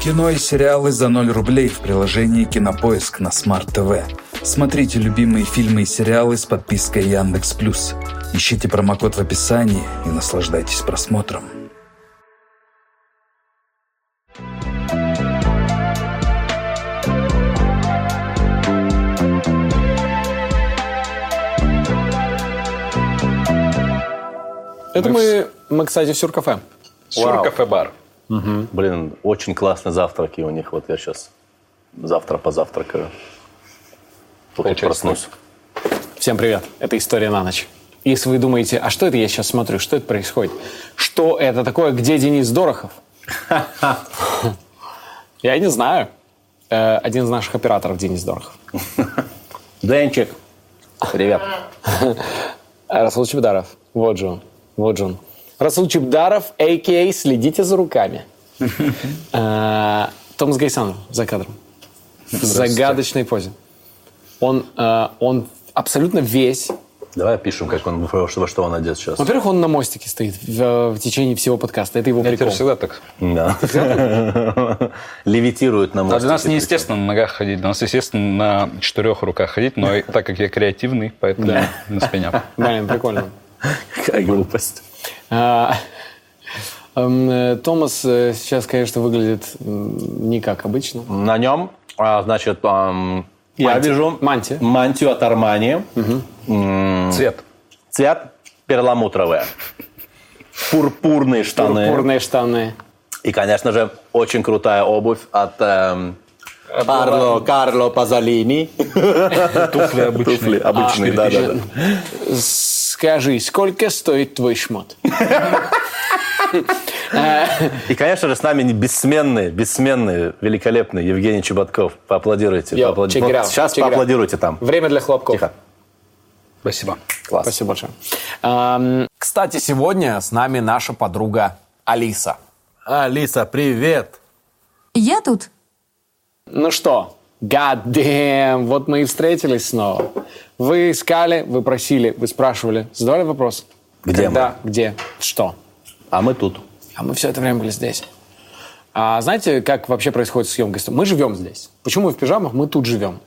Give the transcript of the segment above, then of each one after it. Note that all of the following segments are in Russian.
Кино и сериалы за 0 рублей в приложении «Кинопоиск» на Smart TV. Смотрите любимые фильмы и сериалы с подпиской Яндекс Плюс. Ищите промокод в описании и наслаждайтесь просмотром. Это мы, мы, кстати, в Сюркафе. Сюркафе бар. Блин, очень классные завтраки у них. Вот я сейчас завтра позавтракаю. Тут Получается проснусь. Всем привет. Это «История на ночь». Если вы думаете, а что это я сейчас смотрю, что это происходит? Что это такое? Где Денис Дорохов? Я не знаю. Э, Один из наших операторов Денис Дорохов. Денчик. Привет. Расул Чебдаров. Вот же он. Вот же он. Расул Чебдаров, а.к.а. «Следите за руками». Э, Томас Гайсанов за кадром. В загадочной позе. Он, э, он абсолютно весь Давай опишем, как он, во что он одет сейчас. Во-первых, он на мостике стоит в, в течение всего подкаста. Это его прикол. всегда так. Да. Левитирует на А мостике. для нас неестественно на ногах ходить. Для нас, естественно, на четырех руках ходить. Но так как я креативный, поэтому на спине. Блин, прикольно. Какая глупость. А, эм, Томас э, сейчас, конечно, выглядит не как обычно. На нем, а, значит, ам, я вижу Мантия. мантию от Армани. Цвет. Цвет перламутровый. Пурпурные штаны. Пурпурные штаны. И, конечно же, очень крутая обувь от эм, Карло, Карло Пазолини. Туфли обычные. Туфли обычные, да, да, да. Скажи, сколько стоит твой шмот? И, конечно же, с нами не бессменный, бессменный, великолепный Евгений Чеботков. Поаплодируйте. Check it Вот сейчас check поаплодируйте там. Время для хлопков. Тихо. Спасибо. Класс. Спасибо большое. Ам, Кстати, сегодня с нами наша подруга Алиса. Алиса, привет. Я тут. Ну что, God damn, вот мы и встретились снова. Вы искали, вы просили, вы спрашивали, задавали вопрос. Где Когда, где, что. А мы тут. А мы все это время были здесь. А знаете, как вообще происходит съемка? Мы живем здесь. Почему мы в пижамах? Мы тут живем.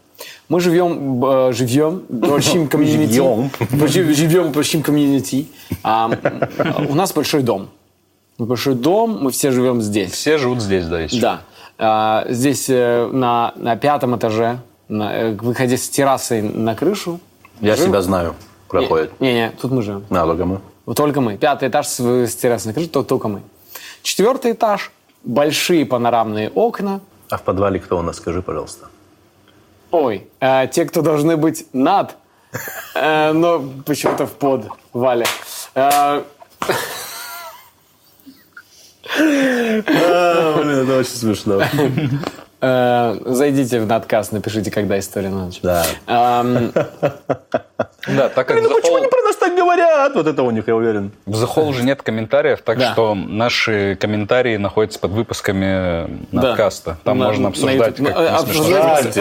Мы живем, э, живем большим комьюнити. Живем. Жи- Живем большим комьюнити. А, у нас большой дом. Большой дом, мы все живем здесь. Все живут здесь, да, если Да. А, здесь э, на, на пятом этаже, на, э, выходя с террасы на крышу. Я живем. себя знаю. Проходит. Не-не, тут мы живем. На, только мы. Вот Только мы. Пятый этаж с, с террасы на крыше, только, только мы. Четвертый этаж, большие панорамные окна. А в подвале кто у нас, скажи, пожалуйста. Ой, э, те, кто должны быть над, э, но почему-то в подвале. Э, Блин, это очень смешно. э, зайдите в надкаст, напишите, когда история на ночь. Да. Да, так как Ну в почему они Hall- про нас так говорят? Вот это у них, я уверен. в The Hall уже нет комментариев, так Да. что наши комментарии находятся под выпусками надкаста. Там На- можно на обсуждать, YouTube. как Ну, обсуждать.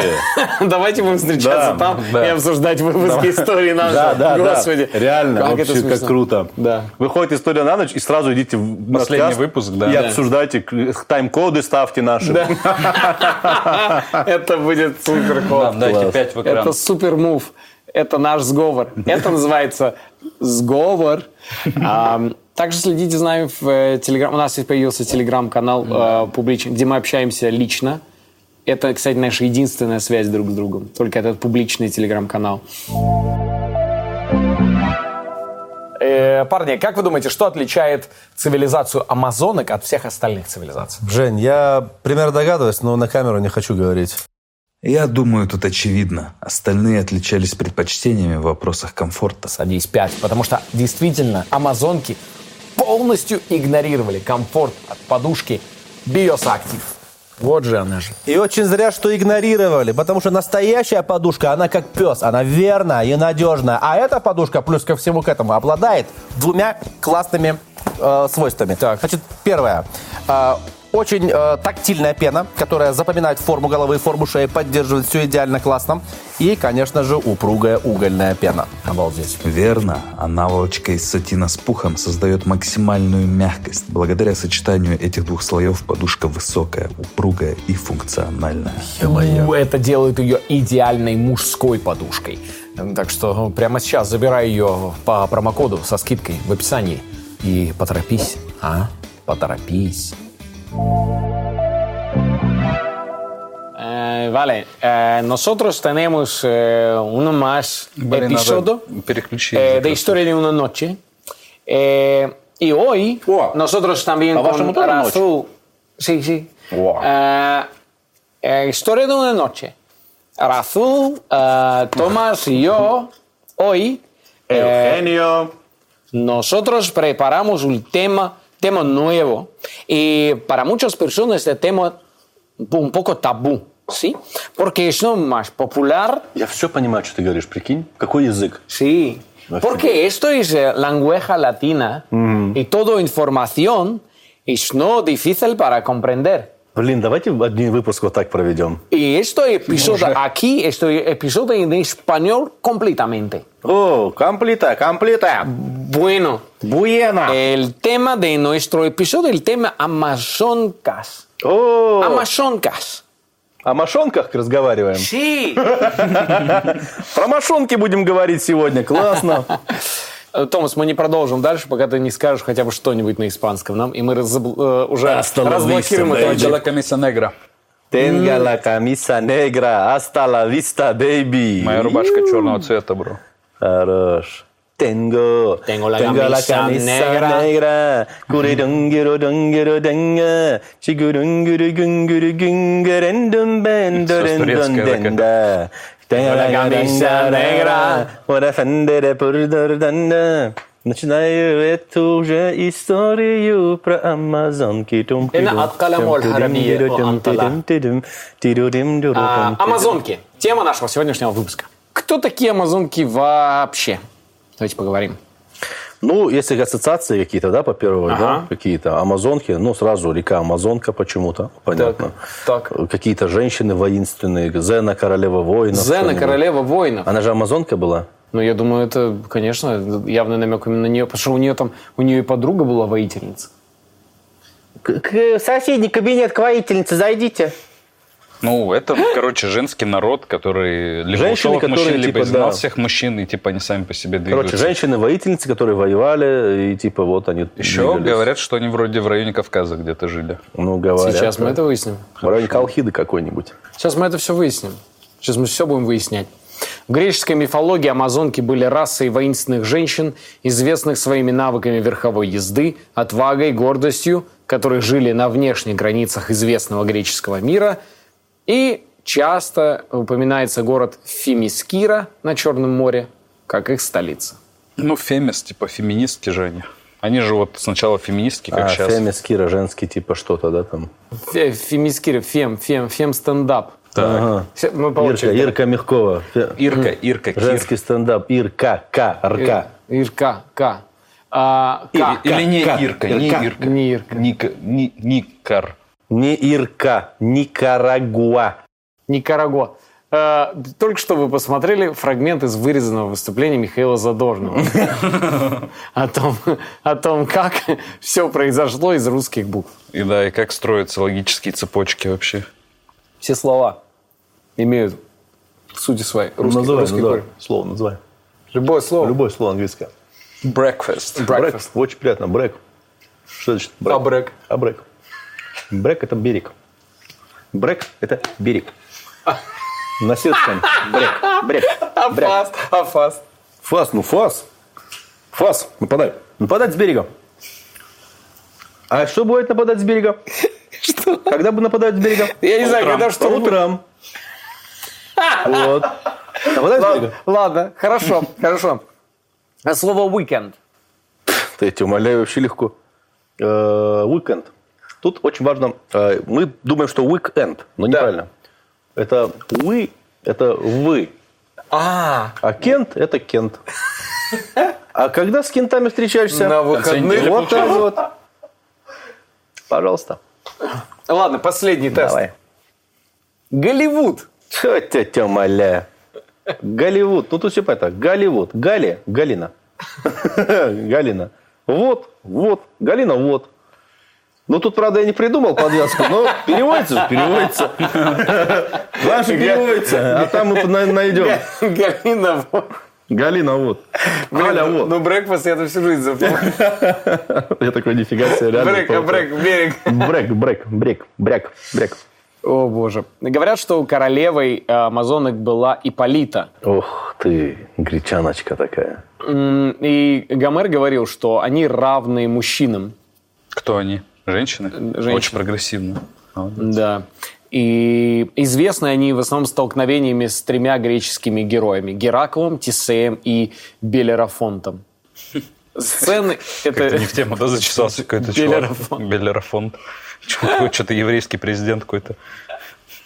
Давайте будем встречаться Да, там да. и обсуждать выпуски истории нашей. Да, да, Господи. да. Реально, Как вообще, это как круто. Да. Выходит история на ночь, и сразу идите в Последний подкаст выпуск, да. И Да. обсуждайте, тайм-коды ставьте наши. Это будет супер Да, дайте пять в экран. Это супер мув. Это наш сговор. Это называется сговор. Также следите за нами в э, Телеграм. У нас появился Телеграм-канал э, публичный, где мы общаемся лично. Это, кстати, наша единственная связь друг с другом. Только этот публичный Телеграм-канал. Э, парни, как вы думаете, что отличает цивилизацию амазонок от всех остальных цивилизаций? Жень, я примерно догадываюсь, но на камеру не хочу говорить. Я думаю, тут очевидно. Остальные отличались предпочтениями в вопросах комфорта. Садись 5, потому что действительно амазонки полностью игнорировали комфорт от подушки биосактив. Вот же она же. И очень зря, что игнорировали, потому что настоящая подушка, она как пес, она верная и надежная. А эта подушка, плюс ко всему к этому, обладает двумя классными э, свойствами. Так. Значит, первое. Э, очень э, тактильная пена, которая запоминает форму головы и форму шеи, поддерживает все идеально классно. И, конечно же, упругая угольная пена. Обалдеть. Верно, а наволочка из сатина с пухом создает максимальную мягкость. Благодаря сочетанию этих двух слоев подушка высокая, упругая и функциональная. У, Это делает ее идеальной мужской подушкой. Так что прямо сейчас забирай ее по промокоду со скидкой в описании. И поторопись, а? Поторопись. Eh, vale, eh, nosotros tenemos eh, uno más vale, episodio eh, de Historia de una noche. y hoy nosotros también vamos con Razu, sí, sí. Wow. historia de una noche. Razu, Tomás y yo hoy, Eugenio, nosotros preparamos un tema tema nuevo y para muchas personas este tema un poco tabú, ¿sí? Porque es no más popular, Я все понимаю, что ты говоришь, прикинь. Какой язык? sí. Porque esto es eh, lenguaje latina y toda información es no difícil para comprender. Блин, давайте один выпуск вот так проведем. Y este episodio aquí, este episodio en español completamente. О, комплита, комплита. Bueno, Буена. el tema de nuestro episodio, el tema Amazoncas. О, Amazoncas. о мошонках разговариваем. Sí. Про мошонки будем говорить сегодня. Классно. Томас, мы не продолжим дальше, пока ты не скажешь хотя бы что-нибудь на испанском нам, и мы разобл- э, уже разблокируем baby. De la camisa negra. Tenga la camisa negra, hasta la vista, baby. Моя рубашка черного цвета, бро хорош. Tengo, tengo la tengo camisa, la camisa negra. negra. Kuridunguru dunguru denga. Chigurunguru gunguru gungarendum bendorendum denda. Tengo la camisa negra. Por defender por dordanda. Начинаю эту же историю про амазонки. Амазонки. Тема нашего сегодняшнего выпуска. Кто такие амазонки вообще? Давайте поговорим. Ну, если ассоциации какие-то, да, по первой, Ага. да, какие-то Амазонки, ну, сразу река Амазонка почему-то, понятно. так. Какие-то женщины воинственные, Зена, королева воинов. Зена, королева воинов. Она же Амазонка была? Ну, я думаю, это, конечно, явный намек именно на нее, потому что у нее там, у нее и подруга была воительница. К, соседний кабинет к воительнице зайдите. Ну, это, короче, женский народ, который либо Женщины, ушел от мужчин, которые, либо типа, изгнал да. всех мужчин, и типа они сами по себе Короче, двигаются. женщины-воительницы, которые воевали, и типа вот они Еще двигались. говорят, что они вроде в районе Кавказа где-то жили. Ну, говорят. Сейчас мы это выясним. В районе Колхиды какой-нибудь. Сейчас мы это все выясним. Сейчас мы все будем выяснять. В греческой мифологии амазонки были расой воинственных женщин, известных своими навыками верховой езды, отвагой, гордостью, которые жили на внешних границах известного греческого мира. И часто упоминается город Фимискира на Черном море, как их столица. Ну, фемис, типа феминистки же они. Они же вот сначала феминистки, как А, сейчас. Фемис, Кира, женский типа что-то, да, там? Фе- Фемискира, фем, фем, фем стендап. Ага. Все, Мы по Ирка. Ирка Мягкова. Фе- Ирка, Ирка, Кир. Женский стендап. Ирка, К, РК. Ирка, К. А, К. Или не Ка- Ирка, не Ирка. Ирка. Не Ирка. Ника, ни, Никар. Не Ирка, Никарагуа. Никарагуа. Э, Только что вы посмотрели фрагмент из вырезанного выступления Михаила Задорнова о том, о том, как все произошло из русских букв. И да, и как строятся логические цепочки вообще. Все слова имеют в сути своей русский, называй, русский называй. Слово называй. Любое слово. Любое слово английское. Breakfast. Breakfast. Брек. Очень приятно. Брек. Что значит брек? Абрек. Абрек. Брек – это берег. Брек – это берег. На сельском. Брек. Брек. Брек. Афаст. Афаст. Фас, ну фас. Фас, нападай. Нападать с берега. А что будет нападать с берега? Что? Когда бы нападают с берега? Я не знаю, Утром. когда что По утрам. Вот. Нападают с берега? ладно, хорошо, хорошо. А слово weekend. Да я тебя умоляю, вообще легко. Э, Уикенд. Тут очень важно, э, мы думаем, что weekend, но неправильно. Это вы, это вы. А, А Кент – это Кент. А когда с кентами встречаешься? на выходных. Вот так вот. Пожалуйста. Ладно, последний тест. Давай. Голливуд. Что тебя, тебя умоляю? Голливуд. Ну, тут все понятно. Голливуд. Гали. Галина. Галина. Вот, вот. Галина, вот. Ну, тут, правда, я не придумал подвязку, но переводится, переводится. Главное, переводится. А там мы на- найдем. Галина. вот. Галина, вот. Галя, вот. Ну, брекфаст я всю жизнь запомнил. Я такой, нифига себе, реально. Брек, брек, берег. Брек, брек, брек, брек, брек. О, боже. Говорят, что королевой э, амазонок была Иполита. Ух ты, гречаночка такая. И Гомер говорил, что они равны мужчинам. Кто они? Женщины? женщины. Очень прогрессивно. Молодец. Да. И известны они в основном столкновениями с тремя греческими героями. Гераклом, Тисеем и Белерафонтом. Сцены... Это... не в тему, да, зачесался какой-то чувак. Белерафон. Белерафон. Что-то еврейский президент какой-то.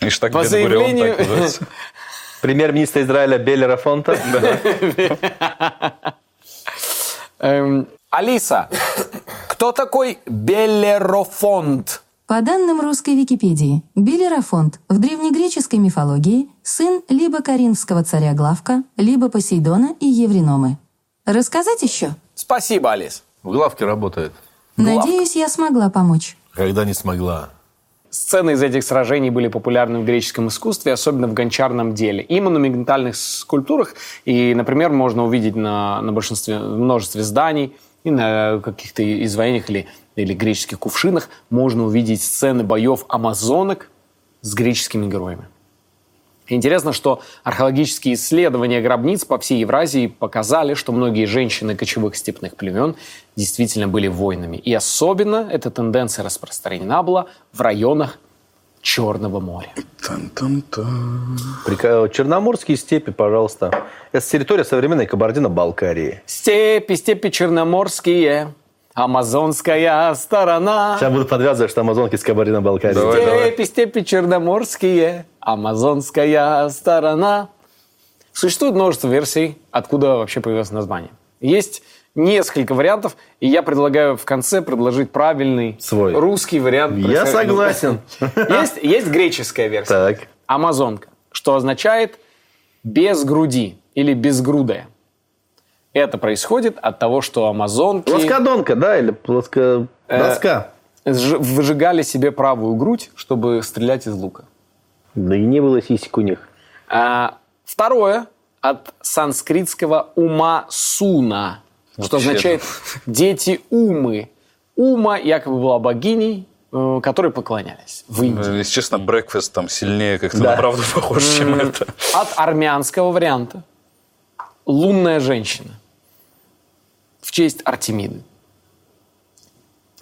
Ишь так По заявлению- так называется. Премьер-министр Израиля Беллера Фонта. Эм, Алиса, кто такой Беллерофонт? По данным русской Википедии, Белерафонт в древнегреческой мифологии сын либо коринфского царя Главка, либо Посейдона и Евриномы. Рассказать еще? Спасибо, Алис. В главке работает. Надеюсь, я смогла помочь. Когда не смогла. Сцены из этих сражений были популярны в греческом искусстве, особенно в гончарном деле. И монументальных скульптурах. И, например, можно увидеть на, на большинстве, множестве зданий и на каких-то изваяниях или, или греческих кувшинах можно увидеть сцены боев амазонок с греческими героями. Интересно, что археологические исследования гробниц по всей Евразии показали, что многие женщины кочевых степных племен действительно были воинами. И особенно эта тенденция распространена была в районах Черного моря. Тан-тан-тан. Прика- Черноморские степи, пожалуйста. Это территория современной Кабардино-Балкарии. Степи, степи черноморские, амазонская сторона. Сейчас буду подвязывать, что амазонки с Кабардино-Балкарии. Давай, давай. Степи, степи черноморские, амазонская сторона. Существует множество версий, откуда вообще появилось название. Есть несколько вариантов, и я предлагаю в конце предложить правильный Свой. русский вариант. Я согласен. Есть, есть греческая версия. Так. Амазонка, что означает без груди или безгрудая. Это происходит от того, что амазонки Плоскодонка, да? Или плоско... Э, Доска. выжигали себе правую грудь, чтобы стрелять из лука. Да и не было сисек у них. А, второе от санскритского ума суна, что означает дети умы. Ума якобы была богиней, э, которой поклонялись в Индии. Если честно, брекфаст там сильнее как-то Да. на правду похож, чем это. От армянского варианта лунная женщина в честь Артемиды.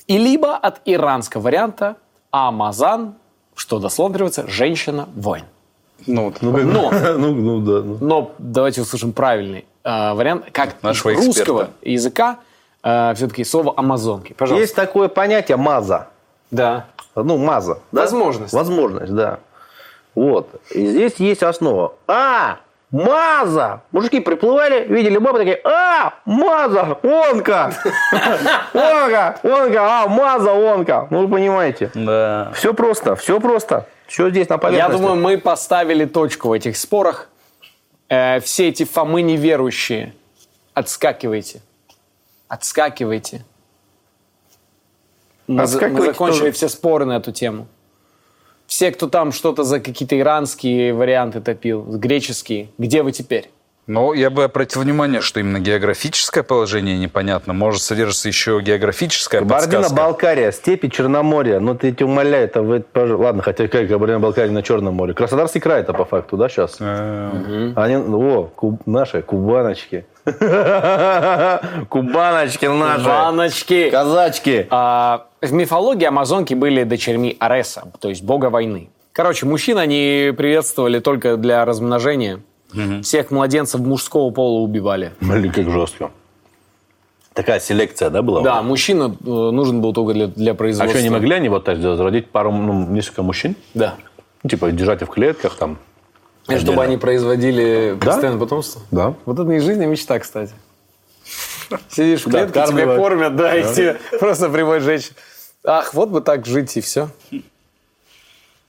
И либо от иранского варианта Амазан, что дословно переводится «женщина-воин». Ну, вот. Но, Ну, ну да. ну. но давайте услышим правильный э, вариант. Как Нашего из русского эксперта. языка все-таки слово «амазонки». Пожалуйста. Есть такое понятие маза. Да. Ну, маза. да? Возможность. Возможность, да. Вот. И здесь есть основа. А, маза! Мужики приплывали, видели бабу, такие, а, маза, онка! Онка, онка, а, маза, онка. Ну, вы понимаете. Да. Все просто, все просто. Все здесь на Я поверхности. думаю, мы поставили точку в этих спорах. Э, все эти Фомы неверующие, отскакивайте. Отскакивайте. Мы, за- мы Отскакивайте закончили тоже. все споры на эту тему. Все, кто там что-то за какие-то иранские варианты топил, греческие, где вы теперь? Но я бы обратил внимание, что именно географическое положение непонятно. Может содержится еще географическая подсказка. Кабардино-Балкария, степи Черноморья. Ну, ты тебя умоляю, это вы... Ладно, хотя как Кабардино-Балкария на Черном море. Краснодарский край это по факту, да, сейчас? Э, Они, о, куб- наши, кубаночки. Кубаночки наши. Баночки! Казачки. А, в мифологии амазонки были дочерьми Ареса, то есть бога войны. Короче, мужчин они приветствовали только для размножения. Всех младенцев мужского пола убивали. Блин, как жестко. Такая селекция, да, была? Да, мужчина э, нужен был только для, для А производства. что, не могли они вот так сделать? Родить пару, ну, несколько мужчин? Да. Ну, типа, держать их в клетках там. И чтобы они производили постоянное потомство. Да. Вот это не жизнь, а мечта, кстати. Сидишь в Да, клетке, тебя откармливают. кормят, да, и тебе просто приводят женщин. Ах, вот бы так жить и все.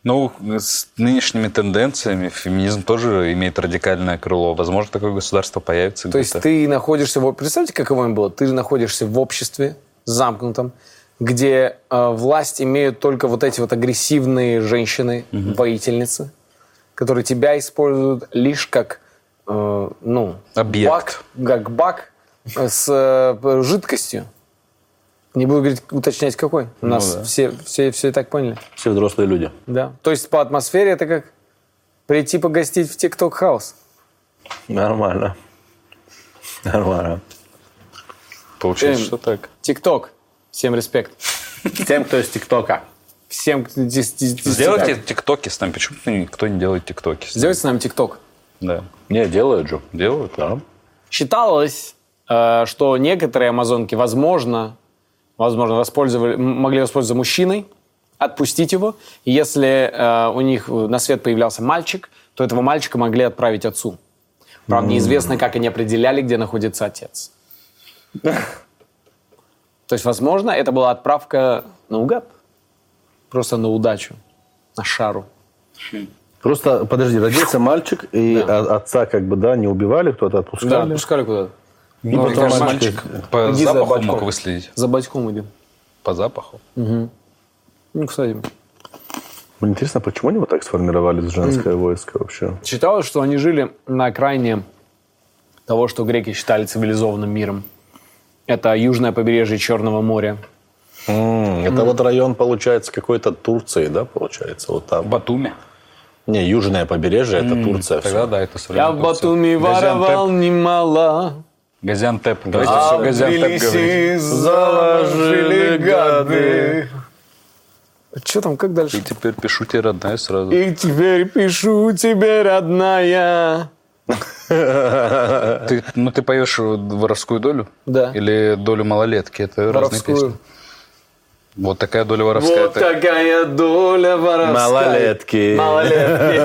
Ну, с нынешними тенденциями феминизм тоже имеет радикальное крыло. Возможно, такое государство появится То есть ты находишься... В... Представьте, каково им было? Ты находишься в обществе замкнутом, где э, власть имеют только вот эти вот агрессивные женщины, воительницы, которые тебя используют лишь как, э, ну, Объект. бак, как бак э, с э, жидкостью. Не буду говорить, уточнять какой. У нас все, все, все и так поняли. Все взрослые люди. Да. То есть по атмосфере это как прийти погостить в TikTok house. Нормально. Нормально. Получается, Эм. что так. TikTok. Всем респект. Тем, кто из TikTok а. Всем, кто Сделайте TikTok. тиктоки с нами. Почему никто не делает тиктоки? Сделайте с нами ТикТок. Да. Не, делают же. Делают? Да. Считалось, э, что некоторые амазонки, возможно, возможно, воспользовали, могли воспользоваться мужчиной, отпустить его. И если э, у них на свет появлялся мальчик, то этого мальчика могли отправить отцу. Правда, неизвестно, как они определяли, где находится отец. То есть, возможно, это была отправка наугад. Просто на удачу, на шару. Просто, подожди, родился мальчик, и о- отца как бы, да, не убивали, кто-то Да, отпускали. отпускали куда-то. И Ну, потом кажется, мальчик- по Иди за запаху бачком. мог выследить. За батьком иди. По запаху. Ну, кстати, Мне интересно, почему они вот так сформировались, женское войско вообще? Считалось, что они жили на окраине того, что греки считали цивилизованным миром. Это южное побережье Черного моря. М, Это вот район, получается, какой-то Турции, да, получается, вот там. Батуми. Не, южное побережье, это Турция. Тогда всё. да, это Я в Батуми Турция. воровал немало. Газиантеп. Давайте А все Газиантеп говорить. заложили гады. Что там, как дальше? И теперь пишу тебе родная сразу. И теперь пишу тебе, родная. Ты, ну, ты поешь воровскую долю? Да. Или долю малолетки? Это разные Воровскую. песни. Вот такая доля воровская. Вот такая доля воровская. Малолетки. Малолетки.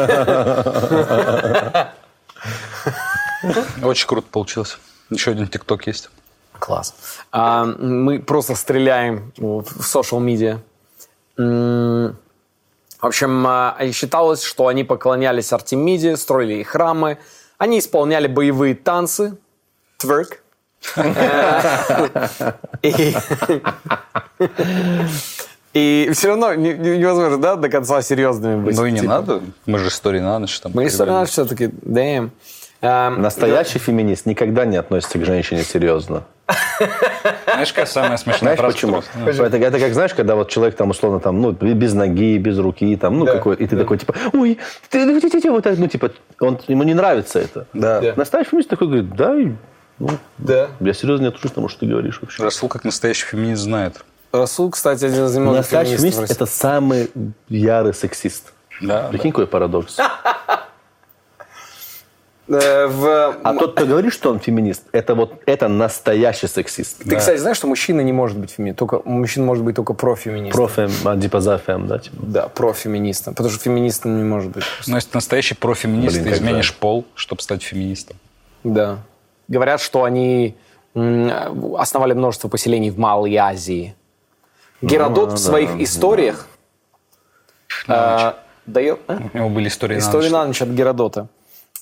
Очень круто получилось. Еще один тикток есть. Класс. А, мы просто стреляем в social media. М, В общем, а, считалось, что они поклонялись Артемиде, строили ей храмы, они исполняли боевые танцы, тверк. И- И все равно не- не- невозможно, да, до конца серьезными быть. Ну и не Типа, надо. Мы же истории на ночь там. Мы история перевели. наша все-таки, damn. А, Настоящий феминист никогда не относится к женщине серьезно. Знаешь, какая самая смешная Знаешь фраза? почему? Это, это как, знаешь, когда вот человек там условно там, ну, без ноги, без руки, там, ну, какой, и ты такой, типа, ой, ты, ты- ты- ты- вот так, ну, типа, он, ему не нравится это. Да. Настоящий феминист такой говорит, да, ну, Да. я серьезно не отношусь к тому, что ты говоришь вообще. Расул как настоящий феминист знает. Расул, кстати, один из немногих Настоящий феминист – это самый ярый сексист. Да, Прикинь, какой парадокс. Э, в- А тот, кто говорит, что он феминист, это вот, это настоящий сексист. Ты, кстати, знаешь, что мужчина не может быть феминистом? Только, мужчина может быть только профеминистом. Профем, антипозафем, да, типа. Да, профеминистом. Потому что феминистом не может быть. Но если ты настоящий профеминист, Блин, ты изменишь пол, чтобы стать феминистом. Да. Говорят, что они основали множество поселений в Малой Азии. Геродот в своих историях э, дает... а? У него были истории на История ночь. на ночь от Геродота.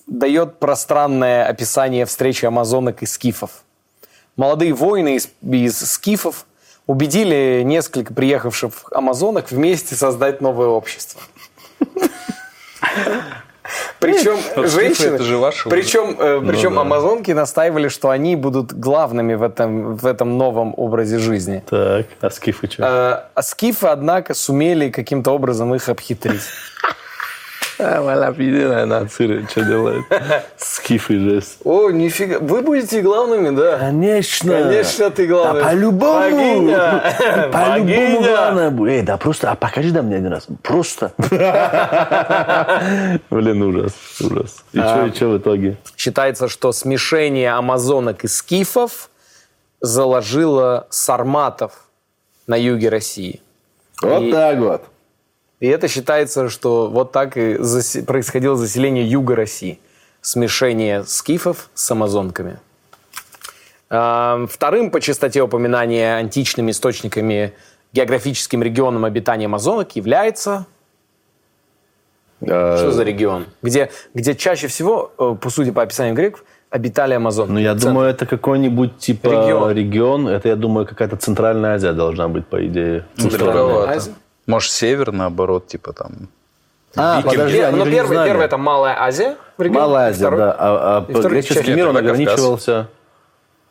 Дает пространное описание встречи амазонок и скифов. Молодые воины из, из скифов убедили несколько приехавших амазонок вместе создать новое общество. Причем женщины, это же ваше причем, э, причем амазонки настаивали, что они будут главными в этом, в этом новом образе жизни. Так, а скифы что? Э, А скифы, однако, сумели каким-то образом их обхитрить. А, валя, пидина, на цире, что делает? Скифы жесть. О, нифига. Вы будете главными, да? Конечно. Конечно, ты главный. Да, по-любому. По-любому главное будет. Эй, да просто, а покажи да мне один раз. Просто. Блин, ужас, ужас. И что, и что в итоге? Считается, что смешение амазонок и скифов заложило сарматов на юге России. Вот И- так вот. И это считается, что вот так и засе- происходило заселение юга России. Смешение скифов с амазонками. А, Вторым по частоте упоминания античными источниками географическим регионом обитания амазонок является... Что за регион? Где, где чаще всего, э, по сути, по описанию греков, обитали амазонки. Ну, я В центре. думаю, это какой-нибудь типа Регион. регион. Это, я думаю, какая-то Центральная Азия должна быть, по идее. Далековато. Азия? Может, север, наоборот, типа там. А, подожди, Пер- они ну, же не первый, знали. первый это Малая Азия. в регионе, Малая Азия, второй- да. А, а греческий мир, он ограничивался...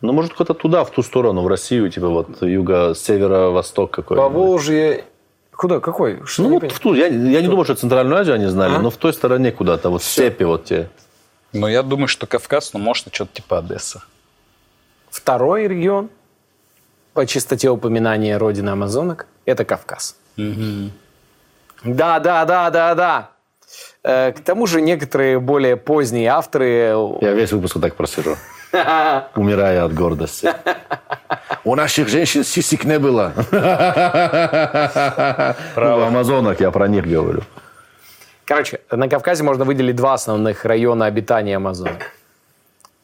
Ну, может, куда-то туда, в ту сторону, в Россию, типа вот юго, северо-восток какой-нибудь. Поволжье. Куда? Какой? Что Ну, вот понятно? в ту, я, я не думаю, что Центральную Азию они знали, А? но в той стороне куда-то, вот степи вот те. Ну, я думаю, что Кавказ, ну, может, что-то типа Одесса. Второй регион по частоте упоминания родины амазонок – это Кавказ. Да, да, да, да, да. Э, К тому же некоторые более поздние авторы... Я весь выпуск вот так просижу, умирая от гордости. У наших женщин сисек не было. Ну, Амазонок, я про них говорю. Короче, на Кавказе можно выделить два основных района обитания амазонок.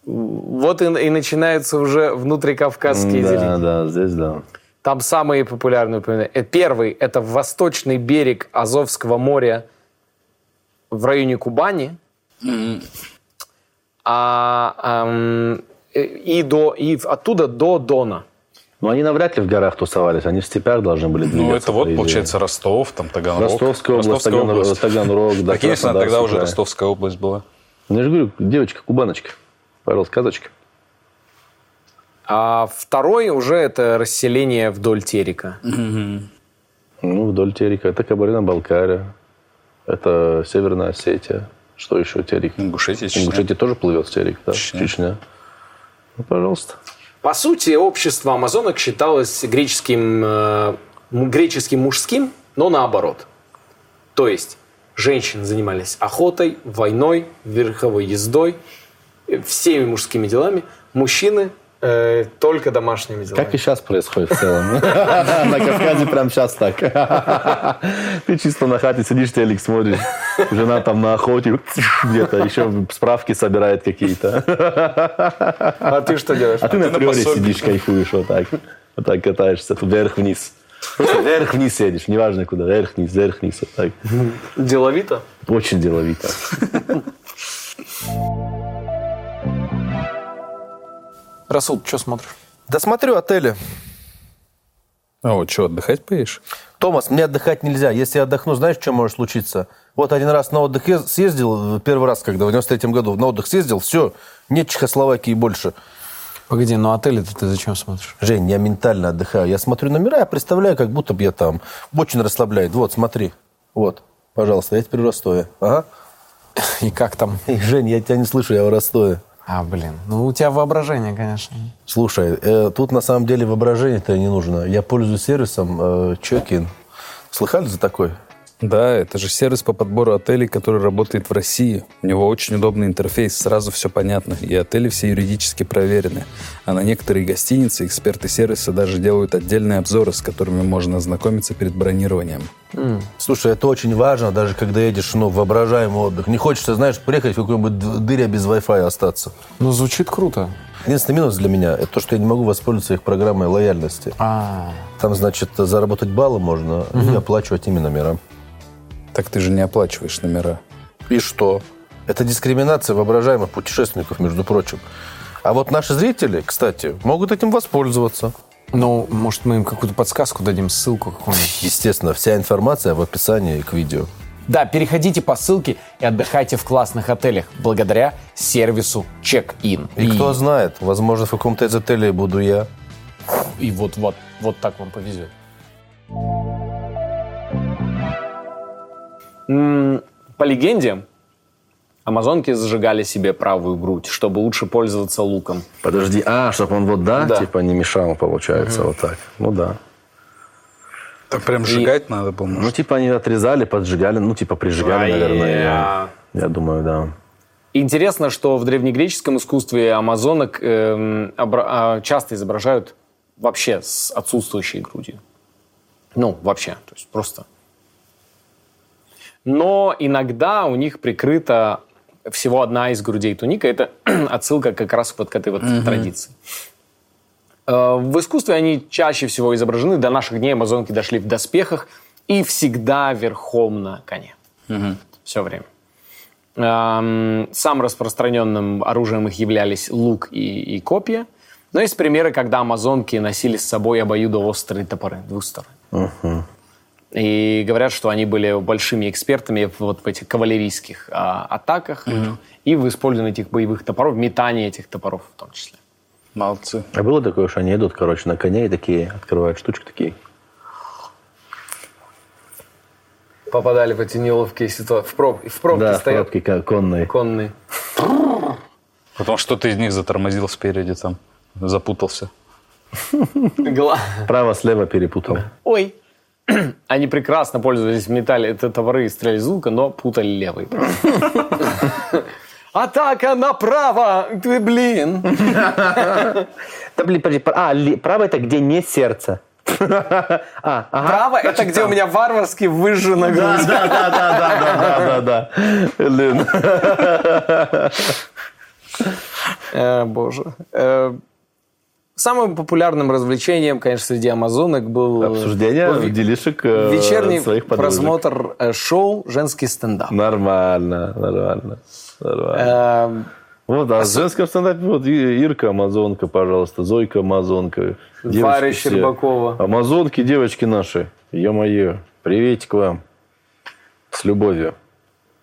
Вот и, и начинаются уже внутрикавказские Да, деления. да, здесь да. Там самые популярные упоминания. Э, Первый – это восточный берег Азовского моря в районе Кубани. А, ам, э, и, до, и оттуда до Дона. Но они навряд ли в горах тусовались, они в степях должны были двигаться. Ну, это вот, идее. получается, Ростов, там, Таганрог. Ростовская область, Ростовская Таган- область. Таганрог, да, она тогда уже. Ростовская область была. Ну, я же говорю, девочка-кубаночка. Пожалуйста, сказочка. А второй уже это расселение вдоль Терека. Ну, вдоль Терека. Это Кабардино-Балкария. Это Северная Осетия. Что еще Терек? Ингушетия, Чечня. Ингушетия тоже плывет в Терек, да? Чечня. Чечня. Ну, пожалуйста. По сути, общество амазонок считалось греческим, э, греческим мужским, но наоборот. То есть женщины занимались охотой, войной, верховой ездой, всеми мужскими делами. Мужчины э, только домашними делами. Как и сейчас происходит в целом. На Кавказе прям сейчас так. Ты чисто на хате сидишь, телек смотришь. Жена там на охоте где-то еще справки собирает какие-то. А ты что делаешь? А ты на на приоре сидишь, кайфуешь вот так. Вот так катаешься, вверх-вниз. Просто вверх-вниз едешь, неважно куда, вверх-вниз, вверх-вниз, вот так. Деловито? Очень деловито. Расул, что смотришь? Да смотрю отели. А вот что, отдыхать поедешь? Томас, мне отдыхать нельзя. Если я отдохну, знаешь, что может случиться? Вот один раз на отдых ез- съездил, первый раз, когда в 93 году на отдых съездил, все, нет Чехословакии больше. Погоди, ну отели-то ты зачем смотришь? Жень, я ментально отдыхаю. Я смотрю номера, я представляю, как будто бы я там. Очень расслабляет. Вот, смотри. Вот, пожалуйста, я теперь в Ростове. Ага. И как там? Жень, я тебя не слышу, я в Ростове. А, блин, ну у тебя воображение, конечно. Слушай, э, тут на самом деле воображение-то не нужно. Я пользуюсь сервисом э, Check-in. Слыхали за такой? Да, это же сервис по подбору отелей, который работает в России. У него очень удобный интерфейс, сразу все понятно. И отели все юридически проверены. А на некоторые гостиницы эксперты сервиса даже делают отдельные обзоры, с которыми можно ознакомиться перед бронированием. Слушай, это очень важно, даже когда едешь ну, в воображаемый отдых. Не хочется, знаешь, приехать в какой-нибудь дыре без Wi-Fi остаться. Ну, звучит круто. Единственный минус для меня – это то, что я не могу воспользоваться их программой лояльности. А, Там, значит, заработать баллы можно и оплачивать ими номера. Так ты же не оплачиваешь номера. И что? Это дискриминация воображаемых путешественников, между прочим. А вот наши зрители, кстати, могут этим воспользоваться. ну, может, мы им какую-то подсказку дадим, ссылку какую-нибудь. Естественно, вся информация в описании к видео. Да, переходите по ссылке и отдыхайте в классных отелях благодаря сервису Check-in. И, кто знает, возможно, в каком-то из отелей буду я. И вот, вот, вот так вам повезет. М, По легенде, амазонки зажигали себе правую грудь, чтобы лучше пользоваться луком. Подожди, а, чтобы он вот, да, Да. типа не мешал, получается, вот так. Ну да. Так прям сжигать надо было, Ну, может? типа они отрезали, поджигали, ну, типа прижигали, наверное. Я, я думаю, да. Интересно, что в древнегреческом искусстве амазонок эм, обра- а, часто изображают вообще с отсутствующей грудью. Ну, вообще, то есть просто. Но иногда у них прикрыта всего одна из грудей туника. Это отсылка как раз вот к этой вот традиции. Э, В искусстве они чаще всего изображены. До наших дней амазонки дошли в доспехах и всегда верхом на коне. Все время. Эм, Самым распространенным оружием их являлись лук и, и копья. Но есть примеры, когда амазонки носили с собой обоюдоострые топоры двусторонние. И говорят, что они были большими экспертами вот в этих кавалерийских а, атаках и в использовании этих боевых топоров, метании этих топоров в том числе. Молодцы. А было такое, что они идут, короче, на коне и такие открывают штучки такие. Попадали в эти неловкие ситуации. В, проб... в пробке да, в стоят пробке ко- конные. конные. Потом что-то из них затормозил спереди там, запутался. Право-слева перепутал. Ой. Они прекрасно пользовались металли, это товары и стреляли из лука, но путали левый. Атака направо! Ты, блин! Да, блин, подожди, а, право это где не сердце. А, ага. Право – это где у меня варварски выжжена грудь. Да, да, да, да, да, да, да, да. Блин. Э, Боже. Э, Самым популярным развлечением, конечно, среди амазонок был... Обсуждение был делишек э, Вечерний своих подружек. просмотр э, шоу «Женский стендап». Нормально, нормально. нормально. Э, Вот, а в женском стендапе вот Ирка Амазонка, пожалуйста, Зойка Амазонка. Варя все. Щербакова. Амазонки, девочки наши. Ё-моё. Приветик вам. С любовью.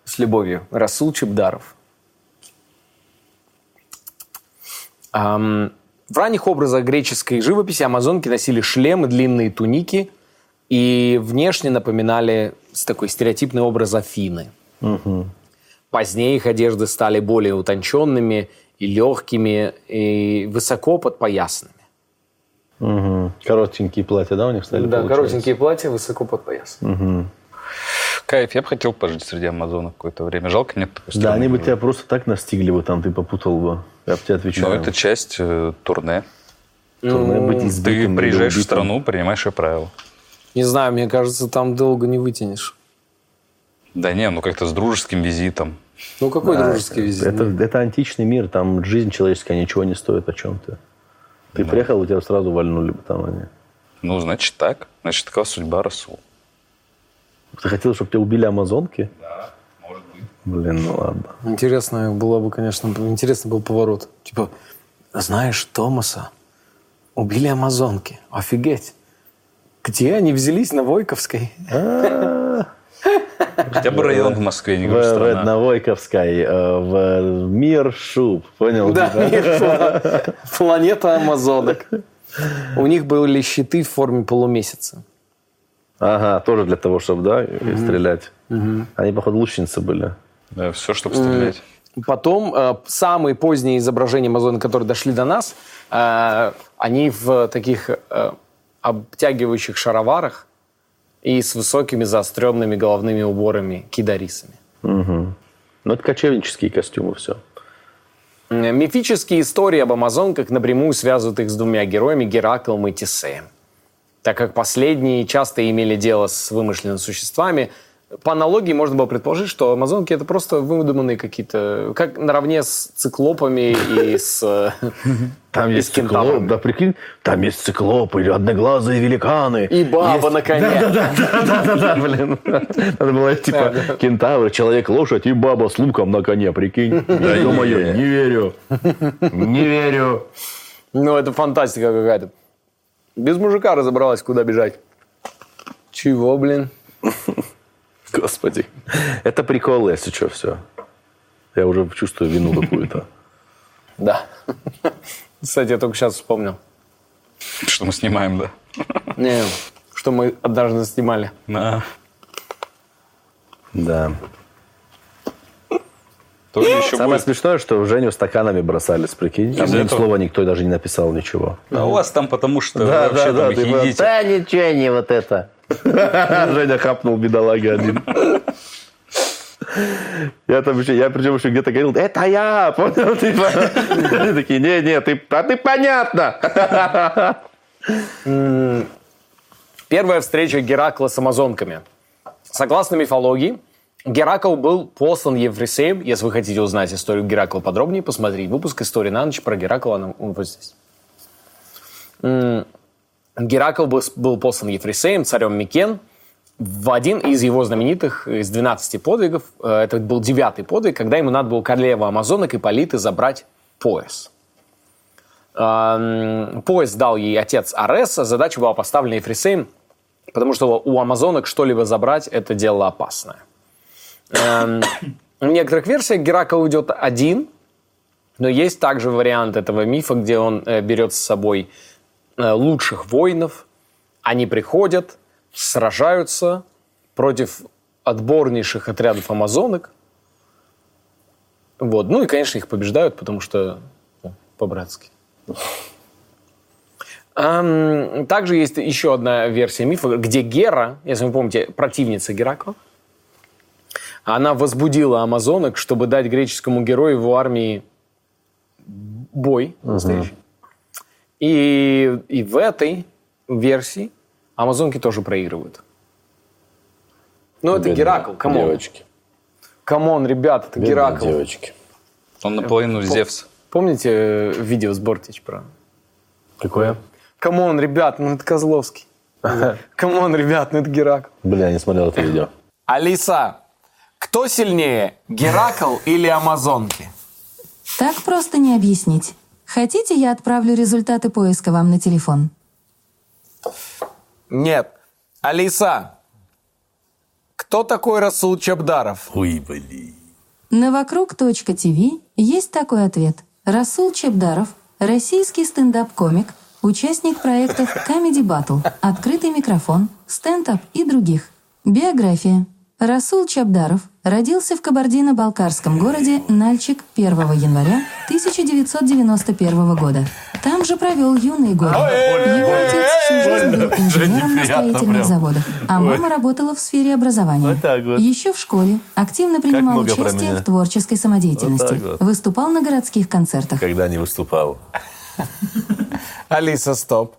С любовью. Расул Чебдаров. Ам, В ранних образах греческой живописи амазонки носили шлемы, длинные туники и внешне напоминали с такой стереотипный образ Афины. Позднее их одежды стали более утонченными и легкими, и высоко подпоясанными. Мгм. Коротенькие платья, да, у них стали Да, получаться? коротенькие платья высоко подпоясаны. Кайф, я бы хотел пожить среди амазонок какое-то время. Жалко, нет такой Да, они бы тебя просто так настигли бы там, ты попутал бы. Я бы тебе Но отвечаю. это часть э, турне. Турне быть Ты избитым или приезжаешь в страну, принимаешь ее правила. Не знаю, мне кажется, там долго не вытянешь. Да не, ну как-то с дружеским визитом. Ну, какой дружеский визит? Это, это античный мир, там жизнь человеческая ничего не стоит о чем-то. Ты приехал, у тебя сразу вальнули бы там они. Ну, значит так. Значит, такова судьба Расул. Ты хотел, чтобы тебя убили амазонки? Да, быть. Блин, ну ладно. Интересно было бы, конечно, интересный был поворот. Типа, знаешь, Томаса убили амазонки. Офигеть. Где они взялись на Войковской? Хотя бы район в Москве, не говорю, в страна. Одновойковской, э, в мир шуб, понял? Да, Типа? мир пла- планета амазонок. У них были щиты в форме полумесяца. Ага, тоже для того, чтобы, да, стрелять. Они, походу, лучницы были. Да, все, чтобы стрелять. Потом э, самые поздние изображения амазонок, которые дошли до нас, э, они в таких э, обтягивающих шароварах и с высокими заостренными головными уборами, кидарисами. Ну, это кочевнические костюмы, все. Мифические истории об амазонках напрямую связывают их с двумя героями Гераклом и Тесеем. Так как последние часто имели дело с вымышленными существами, по аналогии можно было предположить, что амазонки это просто выдуманные какие-то, как наравне с циклопами и с, э, Там и есть циклоп, да прикинь, там есть циклопы или одноглазые великаны. И баба Есть- на коне. Да-да-да, блин. Надо было типа кентавр, человек-лошадь и баба с луком на коне, прикинь. Я думаю, не верю. Не верю. Ну, это фантастика какая-то. Без мужика разобралась, куда бежать. Чего, блин? Господи. Это прикол, если что, все. Я уже чувствую вину какую-то. Да. Кстати, я только сейчас вспомнил. Что мы снимаем, да? Не, что мы однажды снимали. Да. Да. Тоже еще Самое будет. смешное, что Женю стаканами бросались, прикинь. Там ни этого? слова никто даже не написал ничего. А у вас там потому что вы вообще там их типа, едите. Да ничего не вот это. Женя хапнул бедолага один. Я там еще, я причем еще где-то говорил, это я, понял, типа. Они такие, не, не, ты, а ты понятно. Первая встреча Геракла с амазонками. Согласно мифологии, Геракл был послан Еврисеем. Если вы хотите узнать историю Геракла подробнее, посмотрите выпуск «История на ночь» про Геракла, она вот здесь. Геракл был, был послан Ефресеем, царем Микен, в один из его знаменитых, из 12 подвигов, э, это был девятый подвиг, когда ему надо было королеву Амазонок и Политы забрать пояс. Пояс дал ей отец Ареса, задача была поставлена Ефресеем, потому что у Амазонок что-либо забрать – это дело опасное. В некоторых версиях Геракл идет один, но есть также вариант этого мифа, где он э, берет с собой лучших воинов, они приходят, сражаются против отборнейших отрядов амазонок. Вот. Ну и, конечно, их побеждают, потому что ну, по-братски. Также есть еще одна версия мифа, где Гера, если вы помните, противница Геракла, она возбудила амазонок, чтобы дать греческому герою в армии бой настоящий. И, и в этой версии амазонки тоже проигрывают. Ну, это Геракл, come on. Девочки. Come on, ребят, это Бедные Геракл. девочки. Он наполовину Зевс. Помните э, видео с Бортич про... Какое? Come on, ребят, ну это Козловский. Come on, ребят, ну это Геракл. Бля, я не смотрел это видео. Алиса, кто сильнее, Геракл или Амазонки? Так просто не объяснить. Хотите, я отправлю результаты поиска вам на телефон? Нет. Алиса, кто такой Расул Чабдаров? Ой, блин. На вокруг.тв есть такой ответ. Расул Чебдаров – российский стендап-комик, участник проектов Comedy Battle, Открытый микрофон, Стендап и других. Биография. Расул Чабдаров родился в Кабардино-Балкарском городе Нальчик 1 января 1991 года. Там же провел юные годы. Его отец всю жизнь был инженером на строительных заводах, а мама работала в сфере образования. Еще в школе активно принимал участие в творческой самодеятельности. Выступал на городских концертах. Когда не выступал. Алиса, стоп.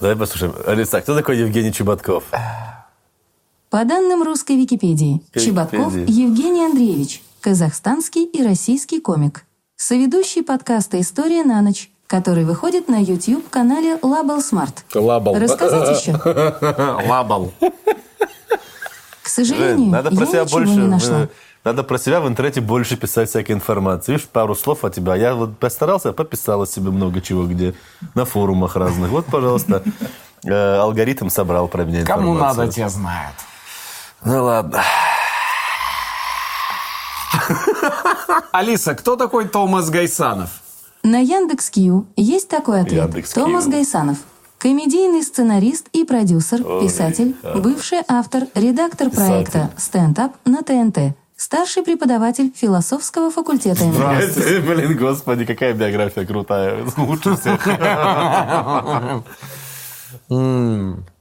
Давай послушаем. Алиса, кто такой Евгений Чеботков? По данным русской Википедии, Википедии. Чеботков Евгений Андреевич, казахстанский и российский комик. Соведущий подкаста «История на ночь», который выходит на YouTube-канале Label Smart. Лабал. Рассказать еще? Лабал. К сожалению, Надо про я себя ничего больше... не нашла. Надо про себя в интернете больше писать всякой информации. Видишь, пару слов от тебя. Я вот постарался, пописал о себе много чего где. На форумах разных. Вот, пожалуйста, э, алгоритм собрал про меня Кому информацию. надо, те знают. Ну ладно. Алиса, кто такой Томас Гайсанов? На Яндекс.Кью есть такой ответ. Яндекс.Кью. Томас Гайсанов. Комедийный сценарист и продюсер, писатель, бывший автор, редактор проекта «Стендап» на ТНТ, старший преподаватель философского факультета МГУ. Блин, господи, какая биография крутая. Лучше всех.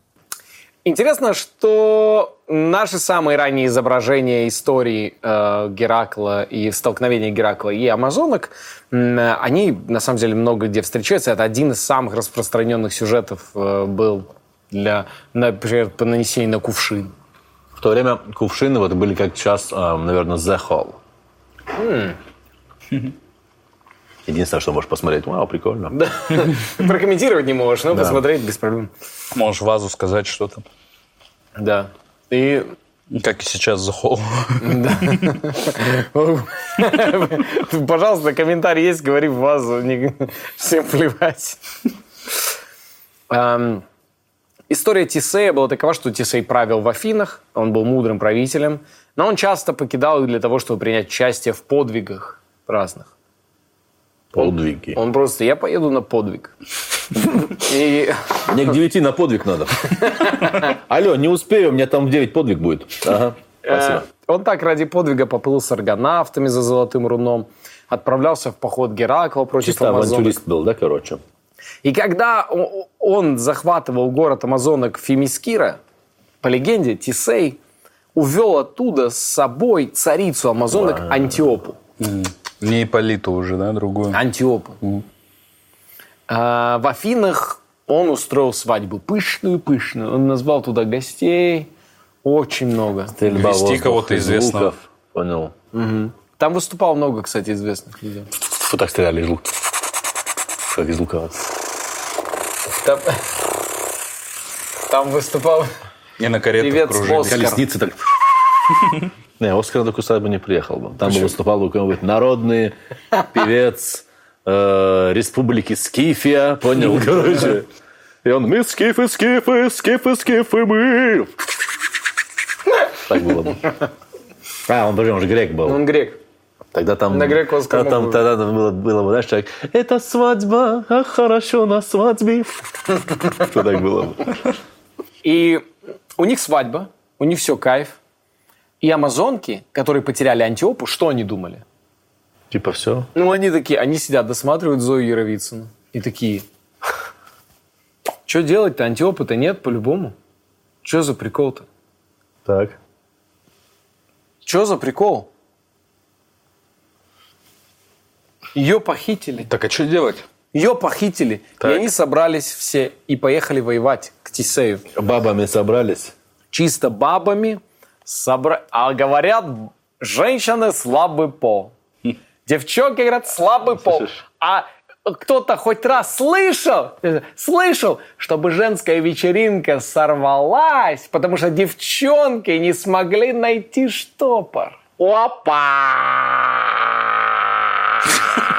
Интересно, что наши самые ранние изображения истории э, Геракла и столкновения Геракла и амазонок, м, они на самом деле много где встречаются. Это один из самых распространенных сюжетов э, был для, например, по нанесению на кувшин. В то время кувшины вот были как сейчас, а, наверное, The Hall. Единственное, что можешь посмотреть. Вау, прикольно. Прокомментировать не можешь, но посмотреть без проблем. Можешь вазу сказать, что там. Да. И Как и сейчас захол. Пожалуйста, комментарий есть, говори в вазу. не- Всем плевать. История Тисея была такова, что Тисей правил в Афинах, он был мудрым правителем, но он часто покидал их для того, чтобы принять участие в подвигах разных. Подвиги. Он просто, я поеду на подвиг. И Мне к 9 на подвиг надо. Алло, не успею, у меня там в 9 подвиг будет. Ага, Э, спасибо. Он так ради подвига поплыл с аргонавтами за золотым руном, отправлялся в поход Геракла против Чисто амазонок. авантюрист был, да, короче? И когда он захватывал город амазонок Фемискира, по легенде, Тисей увел оттуда с собой царицу амазонок Антиопу. Не Ипполиту уже, да, другую. Антиопу. А, в Афинах он устроил свадьбу пышную-пышную. Он назвал туда гостей. Очень много. Стрельба Вести кого-то известного. звуков. Понял. Там выступало много, кстати, известных людей. Фу, так стреляли из лука. Как из лука. Там, там выступал И на карету певец кружили. Оскар. Колесницы так... Не, Оскар на такую свадьбу не приехал бы. Там бы выступал бы какой-нибудь народный певец э, Республики Скифия, понял, короче. И он, мы скифы, скифы, скифы, скифы, мы. Так было бы. А, он, подожди, он же грек был. Он грек. Тогда там... На греку Оскар тогда там, тогда там было, было бы, знаешь, так, это свадьба, а хорошо на свадьбе. Что так было бы. И у них свадьба, у них все кайф. И амазонки, которые потеряли Антиопу, что они думали? Типа все. Ну, они такие, они сидят, досматривают Зою Яровицыну. И такие, что делать-то? Антиопы-то нет по-любому. Что за прикол-то? Так. Что за прикол? Ее похитили. Так, а что делать? Ее похитили. Так. И они собрались все и поехали воевать к Тисею. Бабами собрались. Чисто бабами. Собра... А говорят, женщины слабый пол. Девчонки говорят, слабый пол. А кто-то хоть раз слышал, слышал, чтобы женская вечеринка сорвалась, потому что девчонки не смогли найти штопор.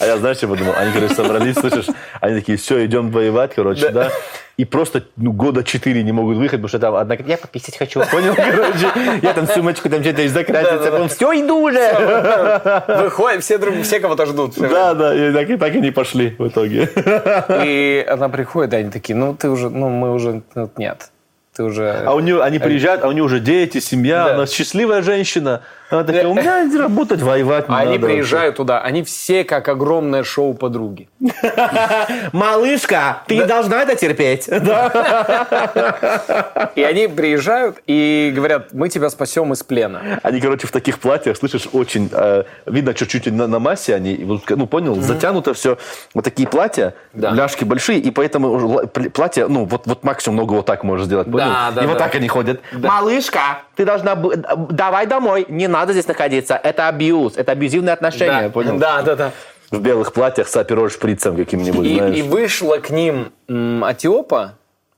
А я, знаешь, что подумал? Они, короче, собрались, слышишь? Они такие, все, идем воевать, короче, да? И просто ну, года четыре не могут выехать, потому что там одна говорит, я пописать хочу, понял, короче? Я там сумочку, там что-то закраситься, все, иду уже! Выходят, все, друг, все кого-то ждут. Да, да, и так, и так и не пошли в итоге. И она приходит, и они такие, ну ты уже, ну мы уже, ну, нет. Ты уже... А у нее, они приезжают, а у нее уже дети, семья, Да. она счастливая женщина. Она такая, у меня работать, воевать не они надо приезжают туда, они все как огромное шоу подруги. вообще». Малышка, ты должна это терпеть. И они приезжают и говорят, мы тебя спасем из плена. Они, короче, в таких платьях, слышишь, очень э, видно чуть-чуть на, массе они, ну, понял, затянуто все, вот такие платья, ляжки большие, и поэтому платье, ну, вот, вот максимум ногу вот так можешь сделать, понял? И вот так они ходят. Малышка, ты должна, давай домой, не надо здесь находиться, это абьюз, это абьюзивные отношения, понял? Да, да, да. В белых платьях с апероль шприцем каким-нибудь, И, знаешь. и вышла к ним м, Атиопа.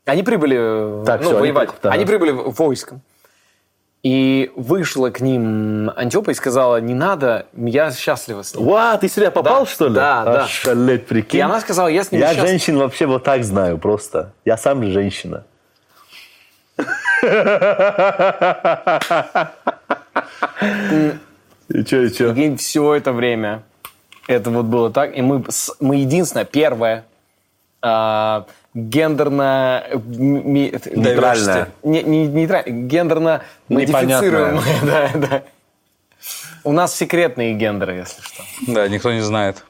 Они прибыли Так, ну, они воевать. при- да. Они прибыли в- войском. И вышла к ним Антиопа и сказала, не надо, я счастлива с ним. Ва, ты сюда попал, Да, что ли? да, да. Ошалеть, прикинь. И она сказала, я с ним Я счастлива. женщин вообще вот так знаю просто. Я сам женщина. И что, и что? И все это время это вот было так. И мы, мы единственное, первое, а, гендерно... ми- Нейтральное. Не, не, нейтральное, гендерно модифицируемое. Да, да. У нас секретные гендеры, если что. Да, никто не знает.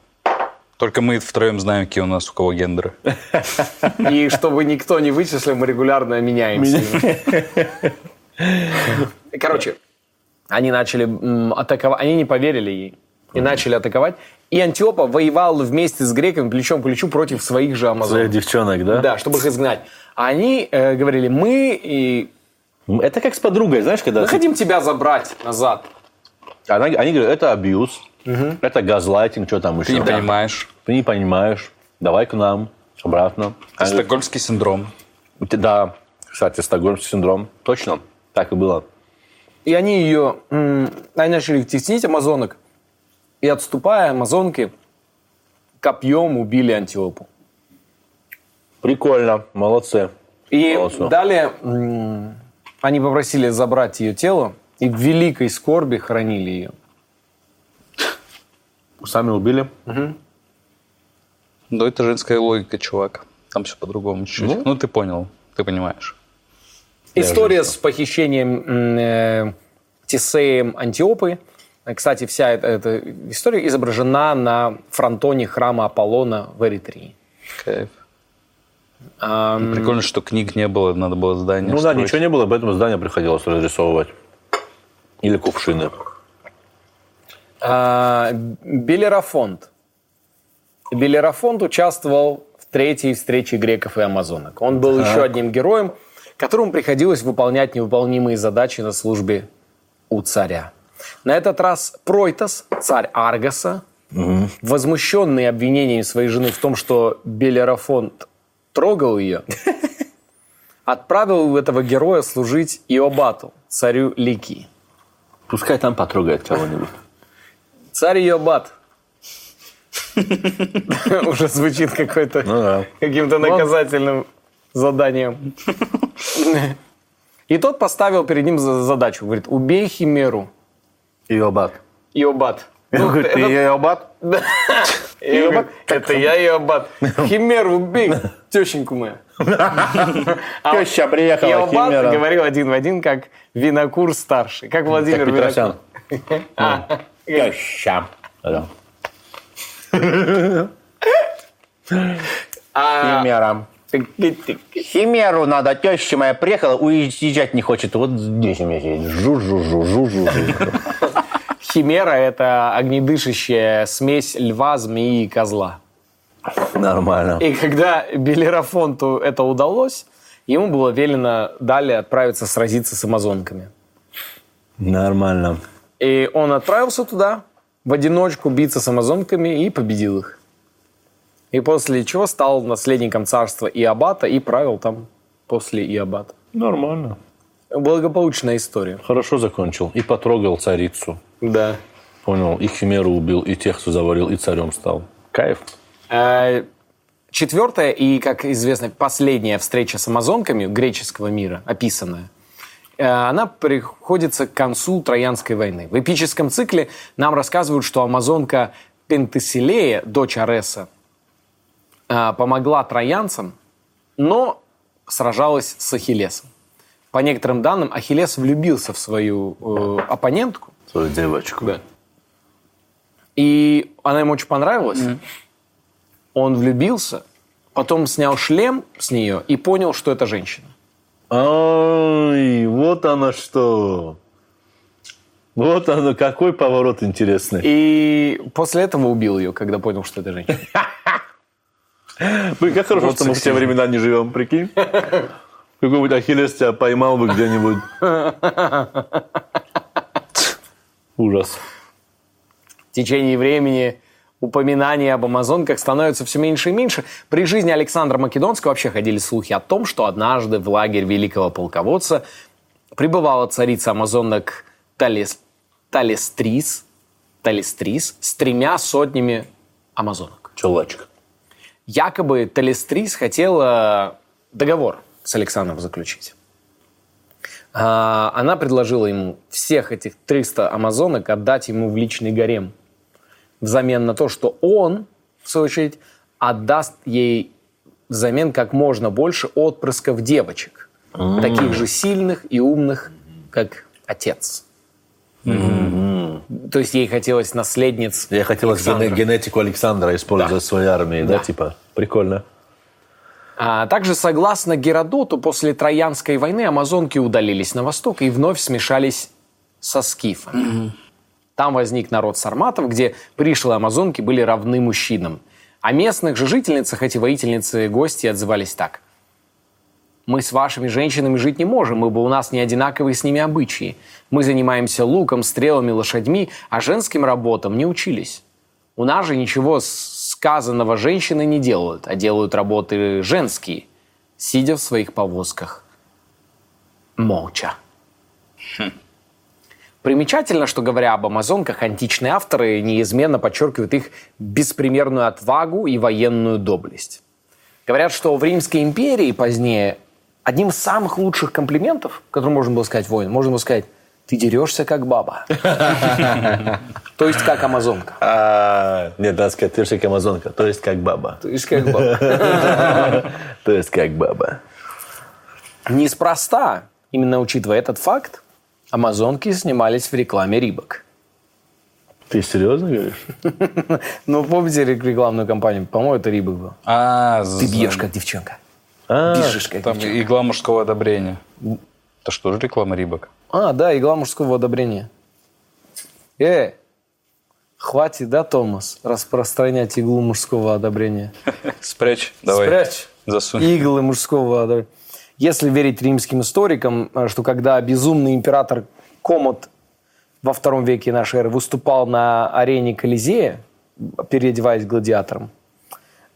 Только мы втроем знаем, какие у нас у кого гендеры. И чтобы никто не вычислил, мы регулярно меняемся. Короче, они начали атаковать, они не поверили ей. И начали атаковать. И Антиопа воевал вместе с греками плечом к плечу против своих же Своих амазонов. девчонок, да? Да, чтобы их изгнать. А они э, говорили, мы и Это как с подругой, знаешь, когда... мы хотим тебя забрать назад. Она- они говорят, это абьюз, это газлайтинг, что там еще. Ты не понимаешь. Ты не понимаешь. Давай к нам, обратно. Стокгольмский синдром. «Ты- Да, кстати, стокгольмский синдром. Точно, так и было. И они ее, они начали теснить амазонок. И отступая, амазонки копьем убили Антиопу. Прикольно, молодцы. И Молодцы. далее они попросили забрать ее тело и в великой скорби хоронили ее. Сами убили. Ну, это женская логика, чувак. Там все по-другому чуть-чуть. Ну, ты понял, ты понимаешь. История с похищением э, Тесеем Антиопы. Кстати, вся эта, эта история изображена на фронтоне храма Аполлона в Эритрии. Кайф. Ам, Прикольно, что книг не было, надо было здание Ну да, строить. ничего не было, поэтому здание приходилось разрисовывать. Или кувшины. а, Белерафонт. Белерафонт участвовал в третьей встрече греков и амазонок. Он был еще одним героем, которому приходилось выполнять невыполнимые задачи на службе у царя. На этот раз Пройтос, царь Аргоса, возмущенный обвинением своей жены в том, что Белерафонт трогал ее, отправил этого героя служить Иобату, царю Ликии. Пускай там потрогает кого-нибудь. Царь Иобат. Уже звучит какой-то Ну да. каким-то наказательным заданием. И тот поставил перед ним за- задачу. Говорит, убей Химеру. Иобат. Иобат. Ну, говорит, ты это- Иобат? Иобат? Это я Иобат. Химеру убей, тещеньку мою. А Теща приехала, Иобат говорил один в один, как Винокур старший. Как Владимир. Винокур. А, Теща. А, Химера. Химеру надо, теща моя приехала, уезжать не хочет. Вот здесь у меня сидит. Жу-жу-жу-жу-жу. Химера – это огнедышащая смесь льва, змеи и козла. Нормально. И когда Белерафонту это удалось, ему было велено далее отправиться сразиться с амазонками. Нормально. И он отправился туда в одиночку биться с амазонками и победил их. И после чего стал наследником царства Иабата и правил там после Иабата. Нормально. Благополучная история. Хорошо закончил. И потрогал царицу. Да. Понял. И химеру убил, и тех, кто заварил, и царем стал. Кайф. Э, Четвертая и, как известно, последняя встреча с амазонками греческого мира, описанная, она приходится к концу Троянской войны. В эпическом цикле нам рассказывают, что амазонка Пентеселея, дочь Ареса, э, помогла троянцам, но сражалась с Ахиллесом. По некоторым данным, Ахиллес влюбился в свою э, оппонентку, Свою девочку. да. И она ему очень понравилась. Он влюбился, потом снял шлем с нее и понял, что это женщина. Ай, вот оно что. Вот оно, какой поворот интересный. И после этого убил ее, когда понял, что это женщина. Блин, как хорошо, что мы в те времена не живем, прикинь. Какой-нибудь Ахиллес тебя поймал бы где-нибудь. Ужас. В течение времени упоминания об амазонках становятся все меньше и меньше. При жизни Александра Македонского вообще ходили слухи о том, что однажды в лагерь великого полководца прибывала царица амазонок Талес, Талестрис, Талестрис с тремя сотнями амазонок. Чулачка. Якобы Талестрис хотела договор с Александром заключить. А, Она предложила ему всех этих 300 амазонок отдать ему в личный гарем взамен на то, что он, в свою очередь, отдаст ей взамен как можно больше отпрысков девочек, таких же сильных и умных, как отец. То есть ей хотелось наследниц Я хотел Александра. гене- генетику Александра использовать в своей армии, да, типа? Прикольно. А также, согласно Геродоту, после Троянской войны амазонки удалились на восток и вновь смешались со скифами. Там возник народ сарматов, где пришлые амазонки были равны мужчинам. О местных же жительницах эти воительницы гости отзывались так. «Мы с вашими женщинами жить не можем, ибо у нас не одинаковые с ними обычаи. Мы занимаемся луком, стрелами, лошадьми, а женским работам не учились. У нас же ничего сказанного женщины не делают, а делают работы женские, сидя в своих повозках. Молча. Примечательно, что говоря об амазонках, античные авторы неизменно подчеркивают их беспримерную отвагу и военную доблесть. Говорят, что в Римской империи позднее одним из самых лучших комплиментов, который можно было сказать воин, можно было сказать «ты дерешься как баба». То есть как амазонка. А, нет, надо сказать, ты же как амазонка, то есть как баба. То есть как баба. То есть как баба. Неспроста, именно учитывая этот факт, амазонки снимались в рекламе Рибок. Ты серьезно говоришь? Ну, помните рекламную кампанию? По-моему, это Рибок был. А, Ты бьешь, как девчонка. А, Бежишь, как Там девчонка. игла мужского одобрения. Это что же реклама Рибок? А, да, игла мужского одобрения. Э, хватит, да, Томас, распространять иглу мужского одобрения? Спрячь, давай. Спрячь Засунь. иглы мужского одобрения. Если верить римским историкам, э, что когда безумный император Комод во втором веке нашей эры выступал на арене Колизея, переодеваясь гладиатором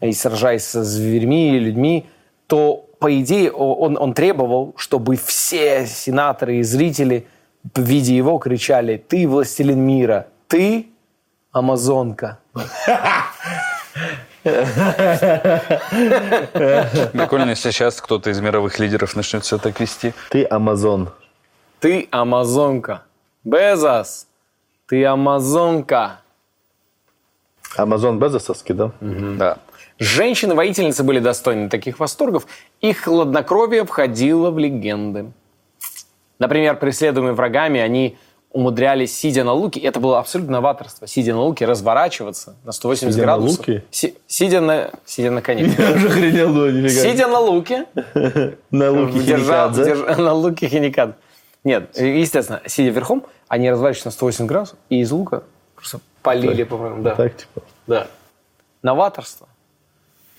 и сражаясь со зверьми и людьми, то, по идее, он, он требовал, чтобы все сенаторы и зрители, видя его, кричали «Ты властелин мира! Ты амазонка!» Прикольно, если сейчас кто-то из мировых лидеров начнет все так вести. Ты Амазон. «Ты амазонка!» «Безос! Ты амазонка!» Амазон Безосовский, да? Да. Женщины-воительницы были достойны таких восторгов, их хладнокровие входило в легенды. Например, преследуемые врагами, они умудрялись, сидя на луке, это было абсолютно новаторство, сидя на луке, разворачиваться на 180 Сидя на градусов. луке? Си- сидя на, сидя на коне. Я уже охренел, ну, нифига. Сидя на луке, на луке держа- хиникадзе. держа- на луке хиникад. Нет, естественно, сидя верхом, они разворачивались на 180 градусов и из лука просто полили по врагам. Да. Так, типа. да. Новаторство.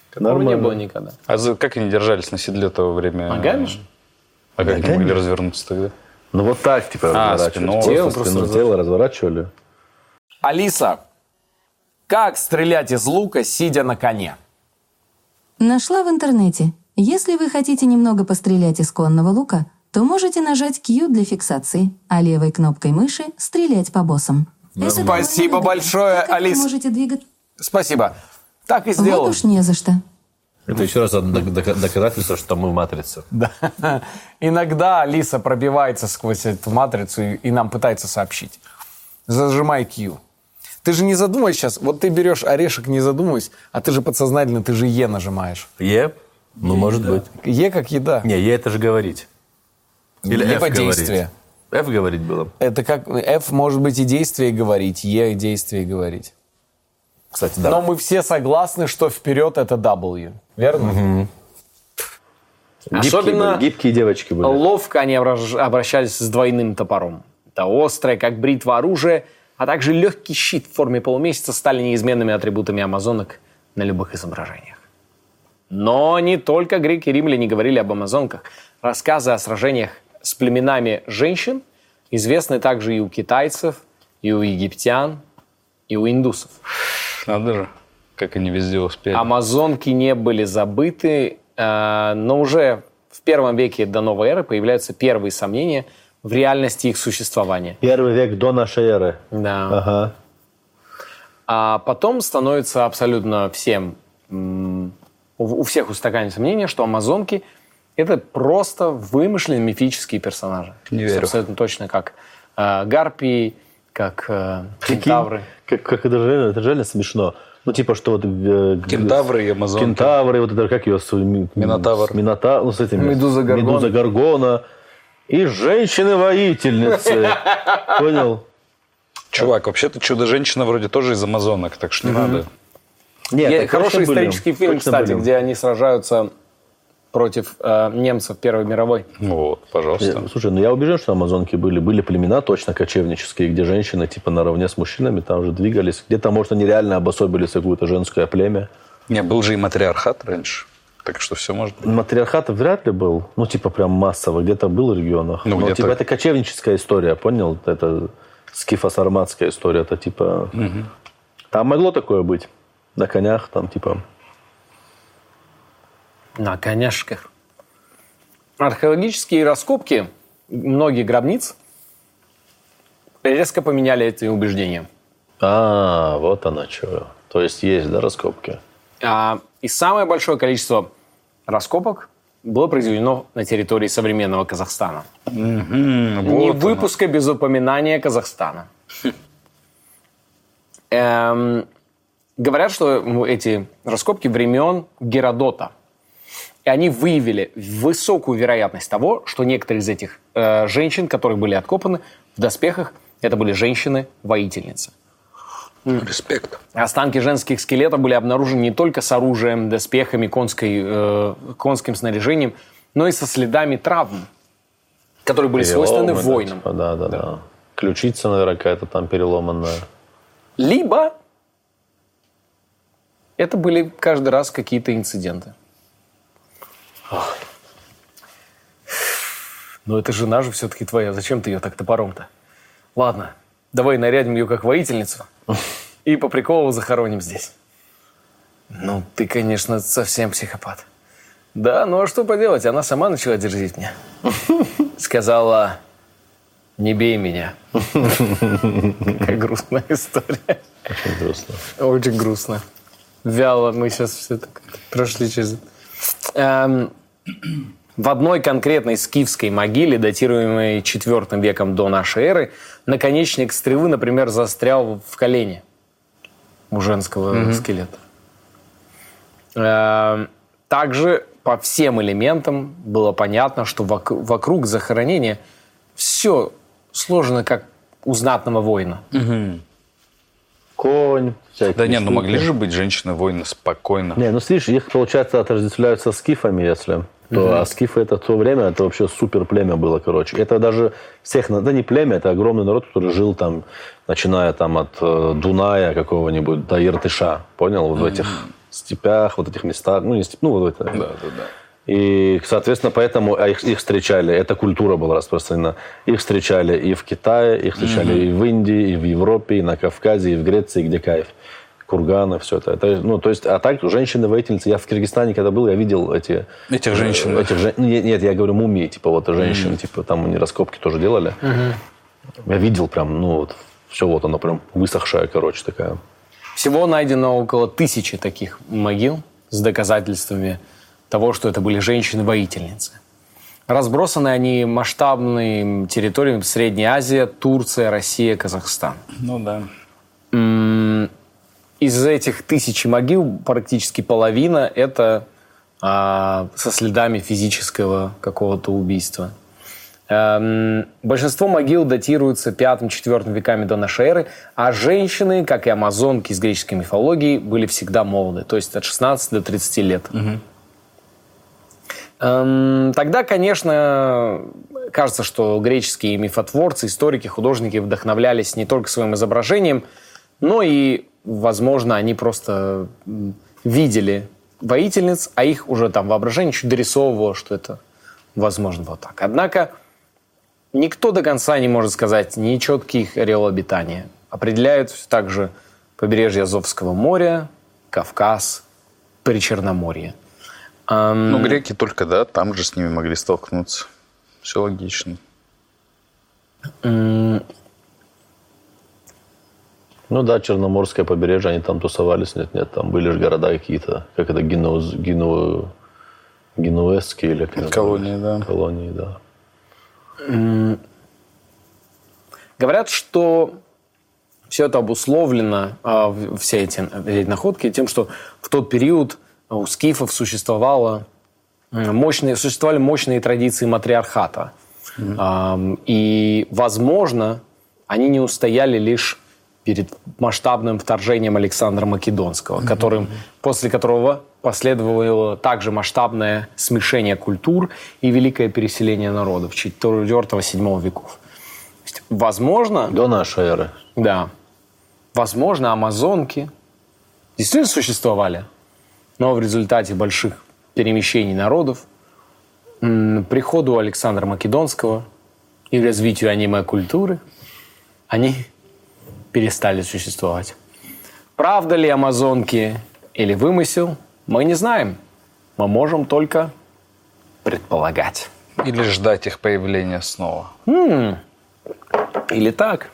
Которого не Нормально. было никогда. А как они держались на седле то время? Ногами же? А как они могли развернуться тогда? Ну вот так, типа, А, разворачивали. Просто Тело спину просто тело разворачивали. Алиса, как стрелять из лука, сидя на коне? Нашла в интернете. Если вы хотите немного пострелять из конного лука, то можете нажать Q для фиксации, а левой кнопкой мыши стрелять по боссам. Довольно Спасибо большое, так как Алис. Вы можете двигать... Спасибо. Так и Вот сделал. уж не за что. Это еще раз доказательство, что мы в матрице. Да. Иногда Алиса пробивается сквозь эту матрицу и, нам пытается сообщить. Зажимай Q. Ты же не задумывайся сейчас. Вот ты берешь орешек, не задумываясь, а ты же подсознательно, ты же Е нажимаешь. Е? Ну, может быть. Е как еда. Не, Е это же говорить. Или F Либо говорить. действие. F говорить было. Это как F может быть и действие говорить, Е действие говорить. Кстати, да. Но мы все согласны, что вперед это W. Верно? Гибкие, Особенно были, гибкие девочки были. ловко они обращались с двойным топором. Это острое, как бритва оружие, а также легкий щит в форме полумесяца стали неизменными атрибутами амазонок на любых изображениях. Но не только греки и римляне говорили об амазонках. Рассказы о сражениях с племенами женщин известны также и у китайцев, и у египтян, и у индусов. Надо же, как они везде успели. Амазонки не были забыты, э, но уже в первом веке до новой эры появляются первые сомнения в реальности их существования. Первый век до нашей эры. Да. Ага. А потом становится абсолютно всем, у всех устаканивается мнение, что амазонки – это просто вымышленные мифические персонажи. Не верю. Абсолютно точно как э, гарпии, как э, кентавры. Как, как это, же, это реально смешно. Ну, типа, что вот... э, Кентавры и амазонки. Кентавры, вот это, как ее... с- ми- Минотавр. Минотавр, ну, с этими... Медуза Горгона. Медуза Горгона. И женщины-воительницы. Понял? Чувак, вообще-то Чудо-женщина вроде тоже из амазонок, так что не надо. Нет, Хороший исторический фильм, кстати, где они сражаются против э, немцев Первой мировой. Вот, пожалуйста. Я- Слушай, ну я убежден, что амазонки были. Были племена точно кочевнические, где женщины типа наравне с мужчинами там же двигались. Где-то, может, они реально обособились какое-то женское племя. Не, был же и матриархат раньше. Так что все может быть. Матриархат вряд ли был, ну, типа, прям массово, где-то был в регионах. Ну, Но, где-то- типа, это кочевническая история, понял? Это скифо-сарматская история, это, типа... Там могло такое быть. На конях, там, типа... На коняшках. Археологические раскопки многих гробниц резко поменяли эти убеждения. А, вот она что. То есть есть, да, раскопки? А, и самое большое количество раскопок было произведено на территории современного Казахстана. Не выпуска без упоминания Казахстана. Эм, говорят, что эти раскопки времен Геродота. И они выявили высокую вероятность того, что некоторые из этих э, женщин, которые были откопаны в доспехах, это были женщины-воительницы. Респект. Останки женских скелетов были обнаружены не только с оружием, доспехами, конской, э, конским снаряжением, но и со следами травм, которые были свойственны Переломы, да, воинам. типа, Да, да, да. Ключица, наверное, какая-то там переломанная. Либо это были каждый раз какие-то инциденты. Но это жена же все-таки твоя. Зачем ты ее так топором-то? Ладно, давай нарядим ее как воительницу и по приколу захороним здесь. Ну, ты, конечно, совсем психопат. Да, ну а что поделать? Она сама начала дерзить мне. Сказала, не бей меня. Какая грустная история. Очень грустно. Очень грустно. Вяло мы сейчас все так прошли через... Эм, в одной конкретной скифской могиле, датируемой IV веком до нашей эры, наконечник стрелы, например, застрял в колене у женского скелета. Эм, Также по всем элементам было понятно, что вок- вокруг захоронения все сложено как у знатного воина. Конь, всякие Да нет, ну штуки. могли же быть женщины-воины спокойно. Не, ну смотришь, их, получается, отождествляют со скифами, если. То, А скифы это в то время, это вообще супер племя было, короче. Это даже всех, да не племя, это огромный народ, который жил там, начиная там от э, Дуная какого-нибудь до Иртыша, понял? Вот в этих степях, вот этих местах, ну не степ, ну вот это. Да, да, да. И, соответственно, поэтому а их, их встречали, эта культура была распространена. Их встречали и в Китае, их встречали и в Индии, и в Европе, и на Кавказе, и в Греции, где кайф. Курганы, все это. это. Ну, то есть, а так, женщины-воительницы. Я в Киргизстане, когда был, я видел эти... Этих женщин, э, да? Этих, жен- нет, нет, я говорю мумии, типа вот женщин, типа там они раскопки тоже делали. Я видел прям, ну вот, все вот оно прям высохшая, короче, такая. Всего найдено около тысячи таких могил с доказательствами того, что это были женщины-воительницы. Разбросаны они масштабными территориями Средняя Азия, Турция, Россия, Казахстан. Ну да. Из этих тысячи могил практически половина это а, со следами физического какого-то убийства. Эм, большинство могил датируются 5-4 веками до нашей эры, а женщины, как и амазонки из греческой мифологии, были всегда молоды, то есть от 16 до 30 лет. Эм, Тогда, конечно, кажется, что греческие мифотворцы, историки, художники вдохновлялись не только своим изображением, но и, возможно, они просто видели воительниц, а их уже там воображение чуть дорисовывало, что это возможно вот так. Однако никто до конца не может сказать ни четких ореол обитания. Определяют также побережье Азовского моря, Кавказ, Причерноморье. Ну, греки только, да, там же с ними могли столкнуться. Все логично. Ну да, Черноморское побережье, они там тусовались, нет, нет, там были же города какие-то, как это, Генуз, Гену, Генуэзские или как Колонии, называется? да. Колонии, да. Говорят, что все это обусловлено, а, все эти, эти находки, тем, что в тот период у скифов существовало м, мощные, существовали мощные традиции матриархата. Ам, И, возможно, они не устояли лишь перед масштабным вторжением Александра Македонского, которым, после которого последовало также масштабное смешение культур и великое переселение народов 4-7 веков. Есть, возможно, До нашей эры. да. Возможно, амазонки действительно существовали, но в результате больших перемещений народов, приходу Александра Македонского и развитию аниме-культуры, они перестали существовать. Правда ли амазонки или вымысел, мы не знаем. Мы можем только предполагать. Или ждать их появления снова. Или так.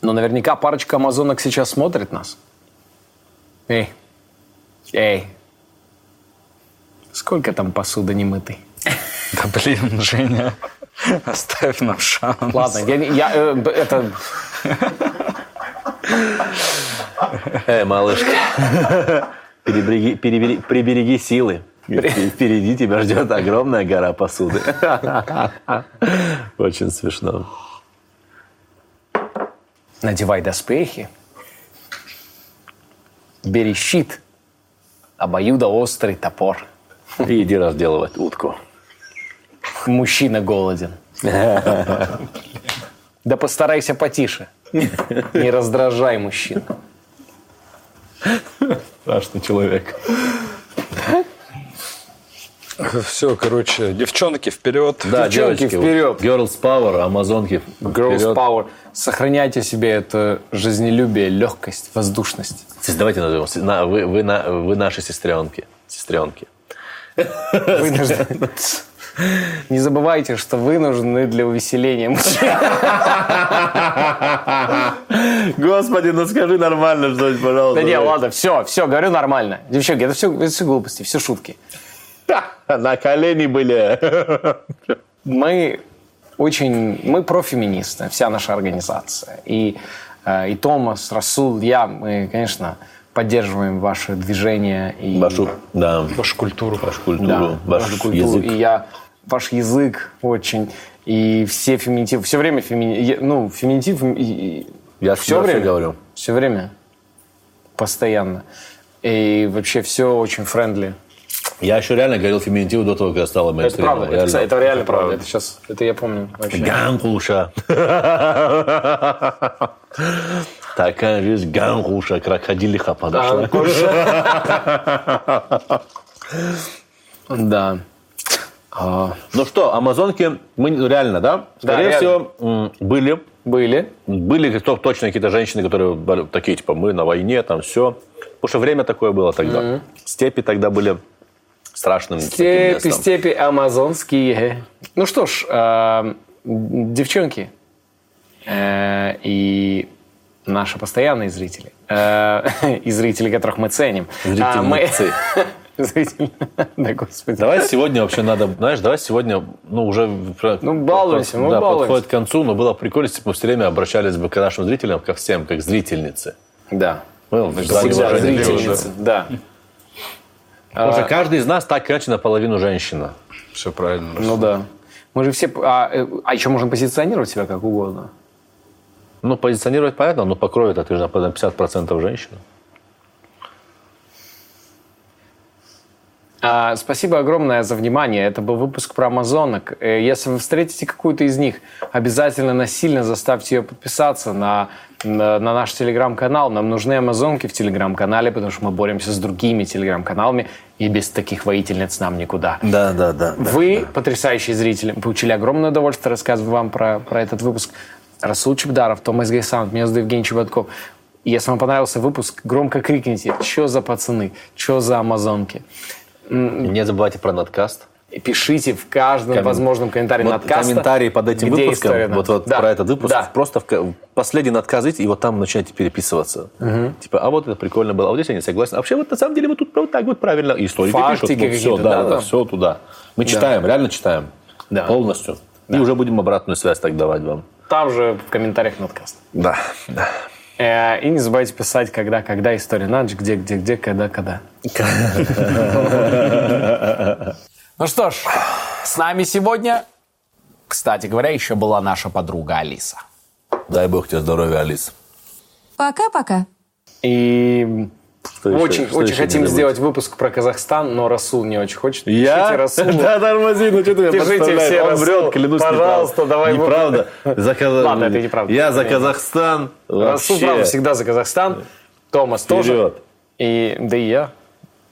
Но наверняка парочка амазонок сейчас смотрит нас. Эй, эй, сколько там посуды немытой? Да блин, Женя, оставь нам шанс. Ладно, я, не- я, э, это Эй, малышка, перебереги, перебери- прибереги силы. Впереди тебя ждет огромная гора посуды. Очень смешно. надевай доспехи, бери щит, обоюдоострый топор. И иди разделывать утку. Мужчина голоден. Да постарайся потише. Не раздражай мужчин. Страшный человек. все, короче, девчонки вперед. Да, Девчонки, девочки, вперед. Girls Power, амазонки Girls вперед. Power. Сохраняйте себе это жизнелюбие, легкость, воздушность. Давайте назовем. На- вы, вы, на- вы наши сестренки. Сестренки. Вынуждены. Не забывайте, что вы нужны для увеселения мужчин. Господи, ну скажи нормально что-нибудь, пожалуйста. Да не, ладно, все, все, говорю нормально. Девчонки, это все, это все глупости, все шутки. На колени были. Мы очень, мы профеминисты, вся наша организация. И, э, и Томас, Расул, я, мы, конечно, поддерживаем ваше движение и Вашу, да, Вашу культуру. вашу культуру, да, ваш вашу культуру. язык. И я, ваш язык очень, и все феминитивы, все время фемини, ну, феминитив, и- Я все время говорю. Все время. Постоянно. И вообще все очень friendly. Я еще реально говорил феминитив до того, как я стал Это мейнстримом. правда. Это, кстати, это реально правда. Это сейчас, это я помню вообще. Ганкуша. Такая жизнь ганкуша, крокодилиха подошла. Да. Ну что, амазонки, мы реально, да? Скорее реально. всего, м, были. Были. Были точно какие-то женщины, которые такие, типа, мы на войне, там все. Потому что время такое было тогда. Степи тогда были страшным таким Степи, местом. степи амазонские. Ну что ж, э, девчонки э, и наши постоянные зрители, э, и зрители, которых мы ценим. А, мы- Зрители. Да, господи. Давай сегодня вообще надо, знаешь, давай сегодня, ну, уже... Ну, балуемся, ну, да, балуемся. подходит к концу, но было прикольно, если бы мы все время обращались бы к нашим зрителям, ко всем, как зрительницы. Да. Всегда уважения. зрительницы. Да. Потому что каждый из нас так или иначе наполовину женщина. Все правильно. Ну да. Мы же все... А, э, а еще можно позиционировать себя как угодно. Ну, позиционировать понятно, но по крови это ты же на 50% женщина. Спасибо огромное за внимание. Это был выпуск про амазонок. Э, Если вы встретите какую-то из них, обязательно насильно заставьте ее подписаться на, на, на наш телеграм-канал. Нам нужны амазонки в телеграм-канале, потому что мы боремся с другими телеграм-каналами, и без таких воительниц нам никуда. Да, да, да. Вы, потрясающие зрители, получили огромное удовольствие, рассказывая вам про, про этот выпуск. Расул Чебдаров, Томас Гайсаунд, меня зовут Евгений Чеботков. Если вам понравился выпуск, громко крикните, что за пацаны, что за амазонки. Не забывайте про надкаст. И пишите в каждом Коммен- возможном комментарии Вот надкаста. комментарии под этим выпуском, вот, вот Да, про этот выпуск, Да. просто в последний надказ идите, и вот там начинайте переписываться. Типа, а вот это прикольно было, а вот здесь я не согласен. А вообще, вот на самом деле, вот тут вот так вот правильно. И историки Фактики пишут, ну, все, да, да, да, да. все туда. Мы читаем, реально читаем. Да. Полностью. И уже будем обратную связь так давать вам. Там же в комментариях надкаст. Да, да. Э, И не забывайте писать, когда, когда история на ночь, где, где, где, когда, когда. Ну что ж, с нами сегодня, кстати говоря, еще была наша подруга Алиса. Дай бог тебе здоровья, Алис. Пока-пока. И Что еще- очень, что очень еще хотим сделать выпуск про Казахстан, но Расул не очень хочет. Я? Пишите Расулу. Да, тормози, ну что ты подставляешь? все, Он Расул. врет, клянусь, Пожалуйста, давай Неправда. За Ладно, это неправда. Я за. Казахстан. Расул, правда, всегда за Казахстан. Томас тоже. И, да и я,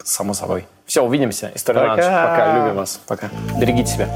само собой. Все, увидимся. История на ночь. Пока. Пока. Любим вас. Пока. Берегите себя.